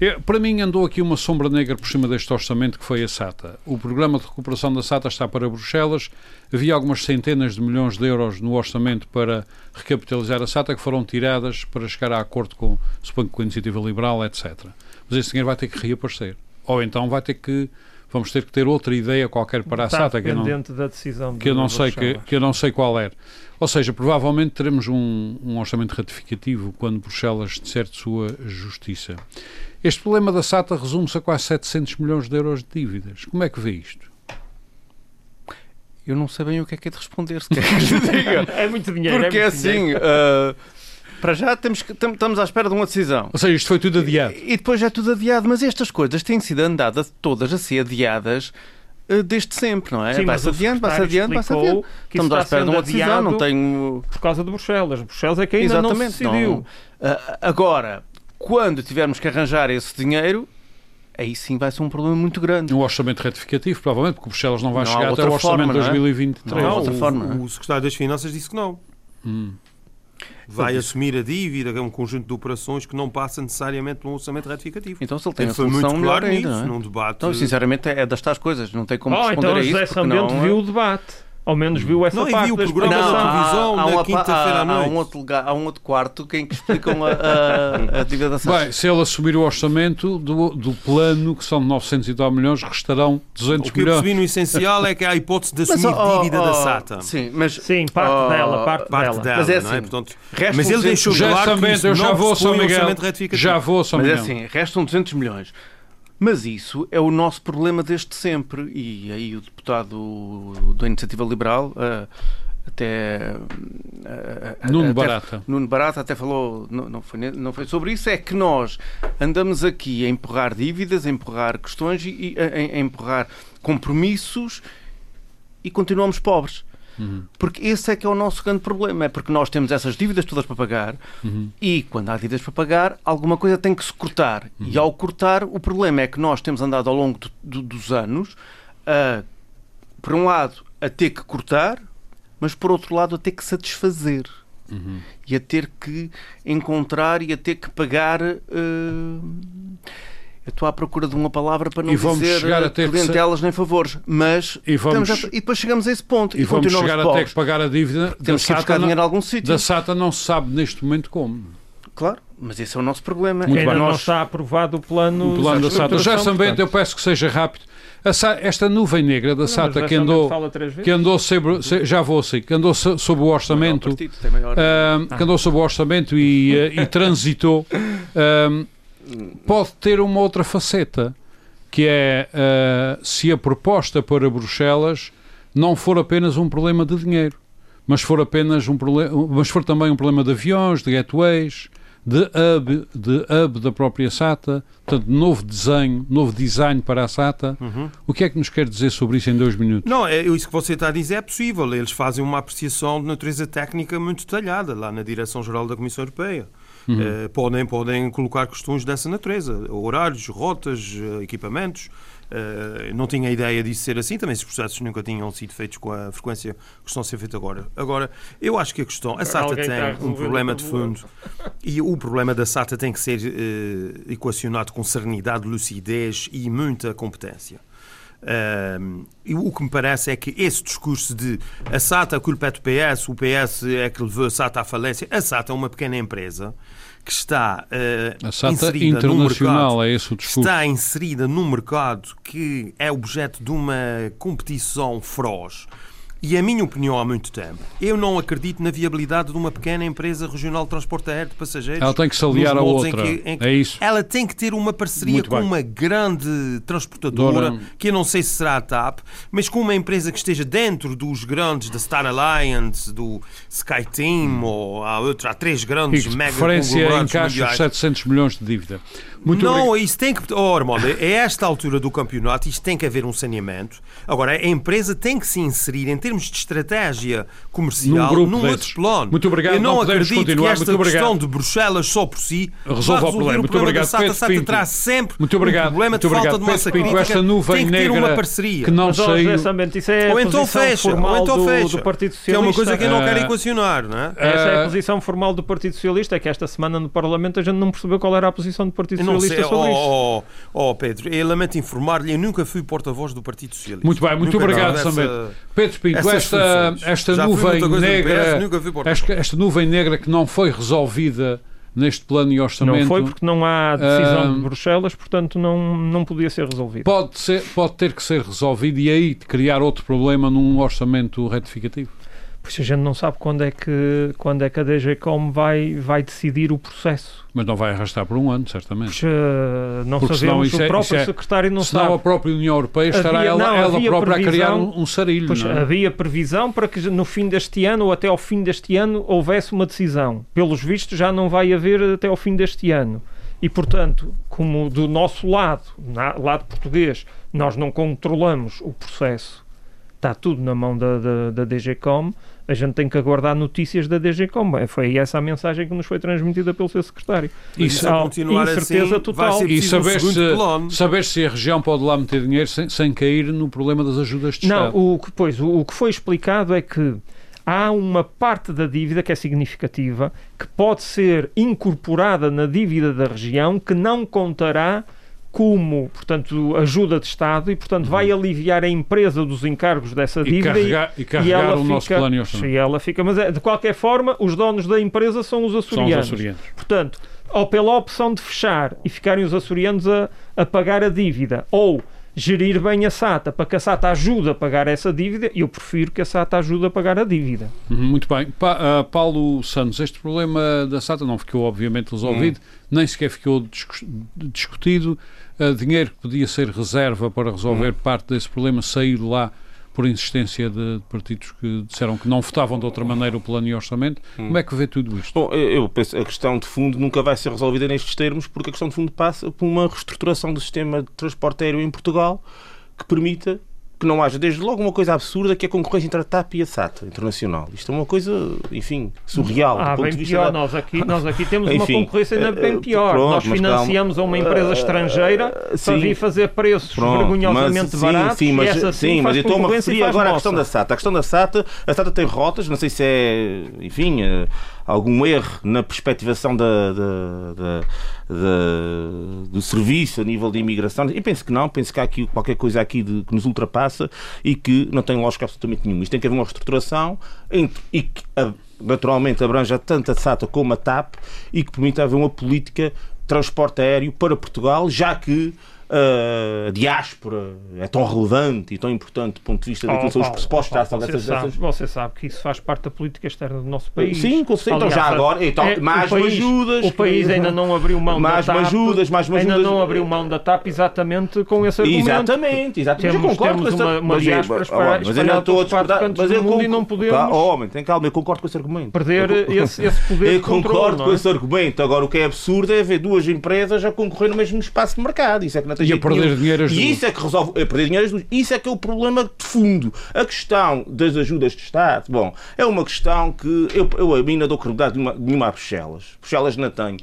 eu- para mim andou aqui uma sombra negra por cima deste orçamento que foi a SATA. O programa de recuperação da SATA está para Bruxelas, havia algumas centenas de milhões de euros no orçamento para recapitalizar a SATA que foram tiradas para chegar a acordo com, suponho com a Iniciativa Liberal, etc. Mas esse dinheiro vai ter que reaparecer. Ou então vai ter que, vamos ter que ter outra ideia qualquer para a SATA que eu não da decisão que eu não sei que, que eu não sei qual é. Ou seja, provavelmente teremos um, um orçamento ratificativo quando Bruxelas disser de sua justiça. Este problema da SATA resume-se a quase 700 milhões de euros de dívidas. Como é que vê isto? Eu não sei bem o que é que é de responder, se [LAUGHS] quer que lhe diga. É muito dinheiro. Porque é é muito dinheiro. assim, ah, para já temos que- tam- estamos à espera de uma decisão. Ou seja, isto foi tudo adiado. E depois é tudo adiado, mas estas coisas têm sido andadas todas a ser adiadas ah, desde sempre, não é? Vai-se o adiando, vai-se adiando, vai-se isso Estamos à espera de uma decisão, não tenho. Por causa de Bruxelas. Bruxelas é que ainda não se decidiu. Ah, agora, quando tivermos que arranjar esse dinheiro, aí sim vai ser um problema muito grande. Um orçamento ratificativo, provavelmente, porque Bruxelas não vai Não chegar até o orçamento forma, de não é? 2023. Não há outra o, forma, não é? o secretário das Finanças disse que não. Hum. Vai assumir a dívida, que é um conjunto de operações que não passa necessariamente por um orçamento ratificativo. Então, se ele tem Ele a foi solução, muito melhor claro ainda, nisso, não é? num debate. Então, sinceramente, é das tais coisas. Não tem como Oh, responder então a o isso. José porque Sambento não, viu o debate. Ao menos viu essa Não, parte viu o da programa Não, explicação. da televisão na uma- quinta-feira à há- há noite. um outro lugar- há um outro quarto em que explicam a, a, a dívida da SATA. Bem, se ele assumir o orçamento do, do plano, que são 900 e tal milhões, restarão 200 O que eu milhões. percebi no essencial é que há a hipótese de assumir ó, dívida ó, da SATA. Sim, mas Sim, parte ó, dela, parte, Parte dela. dela, Mas é não é? assim, Portanto, restam mas ele 200 deixou Já claro que eu já vou São Miguel. Já vou São Mas é Miguel. assim, restam 200 milhões. Mas isso é o nosso problema desde sempre. E aí o deputado da Iniciativa Liberal, ah, até. ah, ah, Nuno até- Barata. Nuno Barata até falou, não, não, foi, não foi sobre isso, é que nós andamos aqui a empurrar dívidas, a empurrar questões e, e a, a empurrar compromissos e continuamos pobres. Uhum. Porque esse é que é o nosso grande problema, é porque nós temos essas dívidas todas para pagar Uhum. e quando há dívidas para pagar, alguma coisa tem que se cortar. Uhum. E ao cortar, o problema é que nós temos andado ao longo do- do- dos anos, a, por um lado, a ter que cortar, mas por outro lado, a ter que satisfazer. Uhum. E a ter que encontrar e a ter que pagar. eh, eu estou à procura de uma palavra para não E vamos dizer chegar a eh, ter que clientelas nem favores, mas E vamos- a- e depois chegamos a esse ponto E e, vamos chegar a pobres. ter que pagar a dívida da Temos que ir buscar SATA. Não, algum sítio. da SATA não se sabe neste momento como. Claro, mas esse é o nosso problema. Muito Ainda bem. não nós- está aprovado o plano, O plano da SATA. Já também, portanto. eu peço que seja rápido. Sa- esta nuvem negra da Não, SATA que andou, que andou sobre, já vou assim, que andou so- sob o orçamento, partido, maior- ah, que andou sob o orçamento e, ah, e [LAUGHS] transitou, ah, pode ter uma outra faceta, que é ah, se a proposta para Bruxelas não for apenas um problema de dinheiro, mas for apenas um problema, mas for também um problema de aviões, de gateways, de hub, de hub da própria SATA, portanto, novo desenho, novo design para a SATA. Uhum. O que é que nos quer dizer sobre isso em dois minutos? Não, é isso que você está a dizer é possível. Eles fazem uma apreciação de natureza técnica muito detalhada lá na Direção-Geral da Comissão Europeia. Uhum. Eh, podem, podem colocar questões dessa natureza. Horários, rotas, eh, equipamentos. Eh, não tinha ideia disso ser assim. Também esses processos nunca tinham sido feitos com a frequência que estão a ser feitos agora. Agora, eu acho que a questão... A SATA Alguém tem um problema de fundo. E o problema da SATA tem que ser eh, equacionado com serenidade, lucidez e muita competência. E o que me parece é que esse discurso de a SATA, a culpa é do PS, o PS é que levou a SATA à falência. A SATA é uma pequena empresa que está uh, A SATA inserida num internacional, mercado, é esse o discurso. está inserida num mercado que é objeto de uma competição feroz. E a minha opinião há muito tempo, eu não acredito na viabilidade de uma pequena empresa regional de transporte aéreo de passageiros. Ela tem que se aliar à moldes em outra. que- em que- É isso. ela tem que ter uma parceria Muito com bem. uma grande transportadora, Dona- que eu não sei se será a TAP, mas com uma empresa que esteja dentro dos grandes da Star Alliance, do SkyTeam, ou há outra, há três E grandes de mega encaixa os mundiais. 700 milhões de dívida. Muito não, obrigado. isso tem que. Oh, Armando, é esta altura do campeonato, isto tem que haver um saneamento. Agora, a empresa tem que se inserir em termos de estratégia comercial Num grupo num outro plano. Muito obrigado, Eu não, não acredito continuar. que esta Muito obrigado. questão de Bruxelas só por si Resolva o problema. Muito obrigado, SATA. A SATA Pinto. terá sempre Muito obrigado. um problema Muito de falta obrigado. de massa Pinto, crítica. esta nuvem tem que ter uma parceria. que não isso é ou então fecha, ou então fecha. do Partido Que é Socialista. uma coisa que eu não quero Ah. equacionar, não é? Essa é Ah. a posição formal do Partido Socialista, é que esta semana no Parlamento a gente não percebeu qual era a posição do Partido Eu sei, Socialista sobre isso. oh, oh, oh, Pedro, eu lamento informar-lhe, eu nunca fui porta-voz do Partido Socialista. Muito bem, muito Nunca obrigado, Samuel. Pedro Pinto, esta, esta Já nuvem negra, PS, nunca fui porta-voz. esta, esta nuvem negra que não foi resolvida neste plano e orçamento, Não foi porque não há decisão Ah. de Bruxelas, portanto não, não podia ser resolvido. pode, ser, pode ter que ser resolvido e aí criar outro problema num orçamento retificativo. Pois a gente não sabe quando é que, quando é que a DGCOM vai, vai decidir o processo. Mas não vai arrastar por um ano, certamente. Pois, eh, não Porque senão sabemos, o é- próprio é- secretário não Senão a sabe. própria União Europeia estará Havia- ela, não, ela própria a criar previsão- um, um sarilho. Pois, é? havia previsão para que no fim deste ano ou até ao fim deste ano houvesse uma decisão. Pelos vistos já não vai haver até ao fim deste ano. E, portanto, como do nosso lado, na, lado português, nós não controlamos o processo, está tudo na mão da, da, da DGCOM, a gente tem que aguardar notícias da DGCOM. Bem, Foi essa a mensagem que nos foi transmitida pelo seu secretário. E Isso se- a continuar incerteza assim, total. vai ser E um saber segundo se, saber se a região pode lá meter dinheiro sem, sem cair no problema das ajudas de Não, Estado. o que, pois, o, o que foi explicado é que há uma parte da dívida que é significativa, que pode ser incorporada na dívida da região, que não contará como, portanto, ajuda de Estado e, portanto, vai aliviar a empresa dos encargos dessa dívida e carregar, e, carregar ela o fica, nosso plano. E ela fica, mas é, de qualquer forma, os donos da empresa são os açorianos. São os açorianos. Portanto, ou pela opção de fechar e ficarem os açorianos a, a pagar a dívida, ou gerir bem a SATA, para que a SATA ajude a pagar essa dívida, eu prefiro que a SATA ajude a pagar a dívida. Uhum, Muito bem. Pa, uh, Paulo Santos, este problema da SATA não ficou obviamente resolvido, nem sequer ficou discu- discutido. Uh, dinheiro que podia ser reserva para resolver parte desse problema saiu de lá por insistência de partidos que disseram que não votavam de outra maneira o plano e orçamento. Como é que vê tudo isto? Bom, eu penso que a questão de fundo nunca vai ser resolvida nestes termos, porque a questão de fundo passa por uma reestruturação do sistema de transporte aéreo em Portugal que permita que não haja, desde logo, uma coisa absurda que é a concorrência entre a TAP e a SATA internacional. Isto é uma coisa, enfim, surreal. Ah, bem pior. da- Nós aqui, nós aqui [LAUGHS] temos uma Enfim, concorrência ainda bem eh, pior. pronto, nós financiamos a uma empresa Eh, estrangeira para sim. vir fazer preços Pronto, vergonhosamente mas, baratos sim, sim, mas, e essa sim, sim, mas faz eu estou-me a referir agora à questão da SATA. A questão da SATA, a SATA tem rotas, não sei se é, enfim, eh, algum erro na perspectivação da, da- da- do serviço a nível de imigração. Eu penso que não, penso que há aqui qualquer coisa aqui de- que nos ultrapassa e que não tem lógica absolutamente nenhuma. Isto tem que haver uma reestruturação entre- e que naturalmente abranja tanto a SATA como a TAP e que permita haver uma política de transporte aéreo para Portugal, já que a diáspora é tão relevante e tão importante do ponto de vista daquilo que são os Oh, pressupostos Paulo, de ação você, dessas, sabe, você sabe que isso faz parte da política externa do nosso país. Sim, com certeza. Então, já agora, então, é, mais país, ajudas, O país ainda não abriu mão Mais da TAP. ajudas, mais Ainda ajudas. não abriu mão da TAP exatamente com esse argumento. Exatamente, exatamente. Temos- eu concordo temos com esse uma- uma mas, diáspora oh, espalhada- mas espalhada estou a pelos quatro discordar, cantos mas do e não podemos- Tá, oh, homem, tem calma, eu concordo com esse argumento. Perder Eu- esse, esse poder Eu concordo com é? esse argumento. Agora, o que é absurdo é ver duas empresas a concorrer no mesmo espaço de mercado. Isso é que não tem E a perder dinheiro as E isso é que resolve. A perder dinheiro duas. Isso é que é o problema de fundo. A questão das ajudas de Estado, bom, é uma questão que eu, eu a mim ainda dou credibilidade nenhuma, a Bruxelas. Bruxelas não tem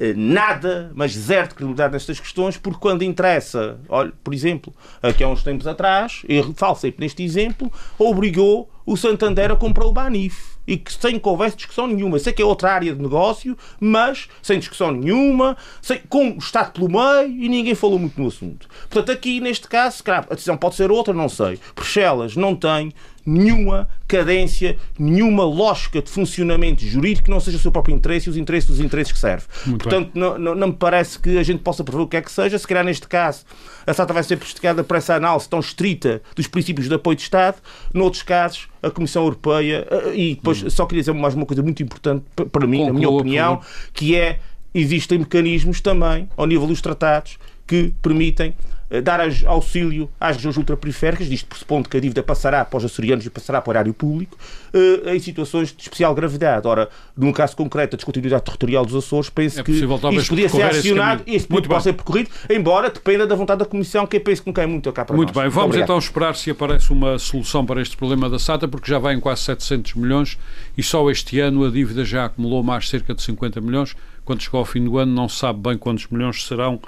eh, nada, mas zero de credibilidade nestas questões, porque quando interessa, olha, por exemplo, aqui há uns tempos atrás, eu falo sempre neste exemplo, obrigou o Santander a comprar o Banif. E que sem que houvesse discussão nenhuma. Sei que é outra área de negócio, mas sem discussão nenhuma, sem, com o Estado pelo meio e ninguém falou muito no assunto. Portanto, aqui neste caso, a decisão pode ser outra, não sei. Bruxelas não tem nenhuma cadência, nenhuma lógica de funcionamento jurídico que não seja o seu próprio interesse e os interesses dos interesses que serve. Muito Portanto, não, não, não me parece que a gente possa prever o que é que seja. Se calhar neste caso a SATA vai ser prejudicada por essa análise tão estrita dos princípios de apoio de Estado. Noutros casos, a Comissão Europeia. eh, E depois, só queria dizer mais uma coisa muito importante pa- para mim, na minha Conclua, opinião, que é existem mecanismos também, ao nível dos tratados, que permitem dar as- auxílio às regiões ultraperiféricas, isto pressupondo que a dívida passará para os açorianos e passará para o erário público, eh, em situações de especial gravidade. Ora, no caso concreto, a descontinuidade territorial dos Açores, penso É que possível, talvez, isso podia ser esse acionado e esse Muito ponto pode bem. ser percorrido, embora dependa da vontade da Comissão, que eu penso que não cai muito cá para Muito nós. bem, vamos obrigado. então esperar se aparece uma solução para este problema da SATA, porque já vai em quase 700 milhões e só este ano a dívida já acumulou mais cerca de 50 milhões. Quando chegou ao fim do ano, não se sabe bem quantos milhões serão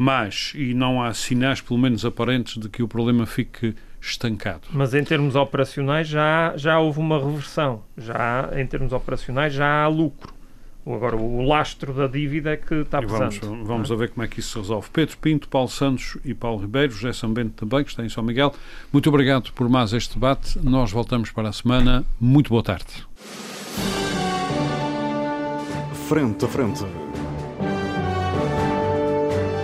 mais e não há sinais, pelo menos aparentes, de que o problema fique estancado. Mas em termos operacionais já, já houve uma reversão. Já, em termos operacionais já há lucro. Agora, o lastro da dívida é que está E vamos, pesando. vamos a ver como é que isso se resolve. Pedro Pinto, Paulo Santos e Paulo Ribeiro, José Sambento também, que está em São Miguel. Muito obrigado por mais este debate. Nós voltamos para a semana. Muito boa tarde. Frente a frente.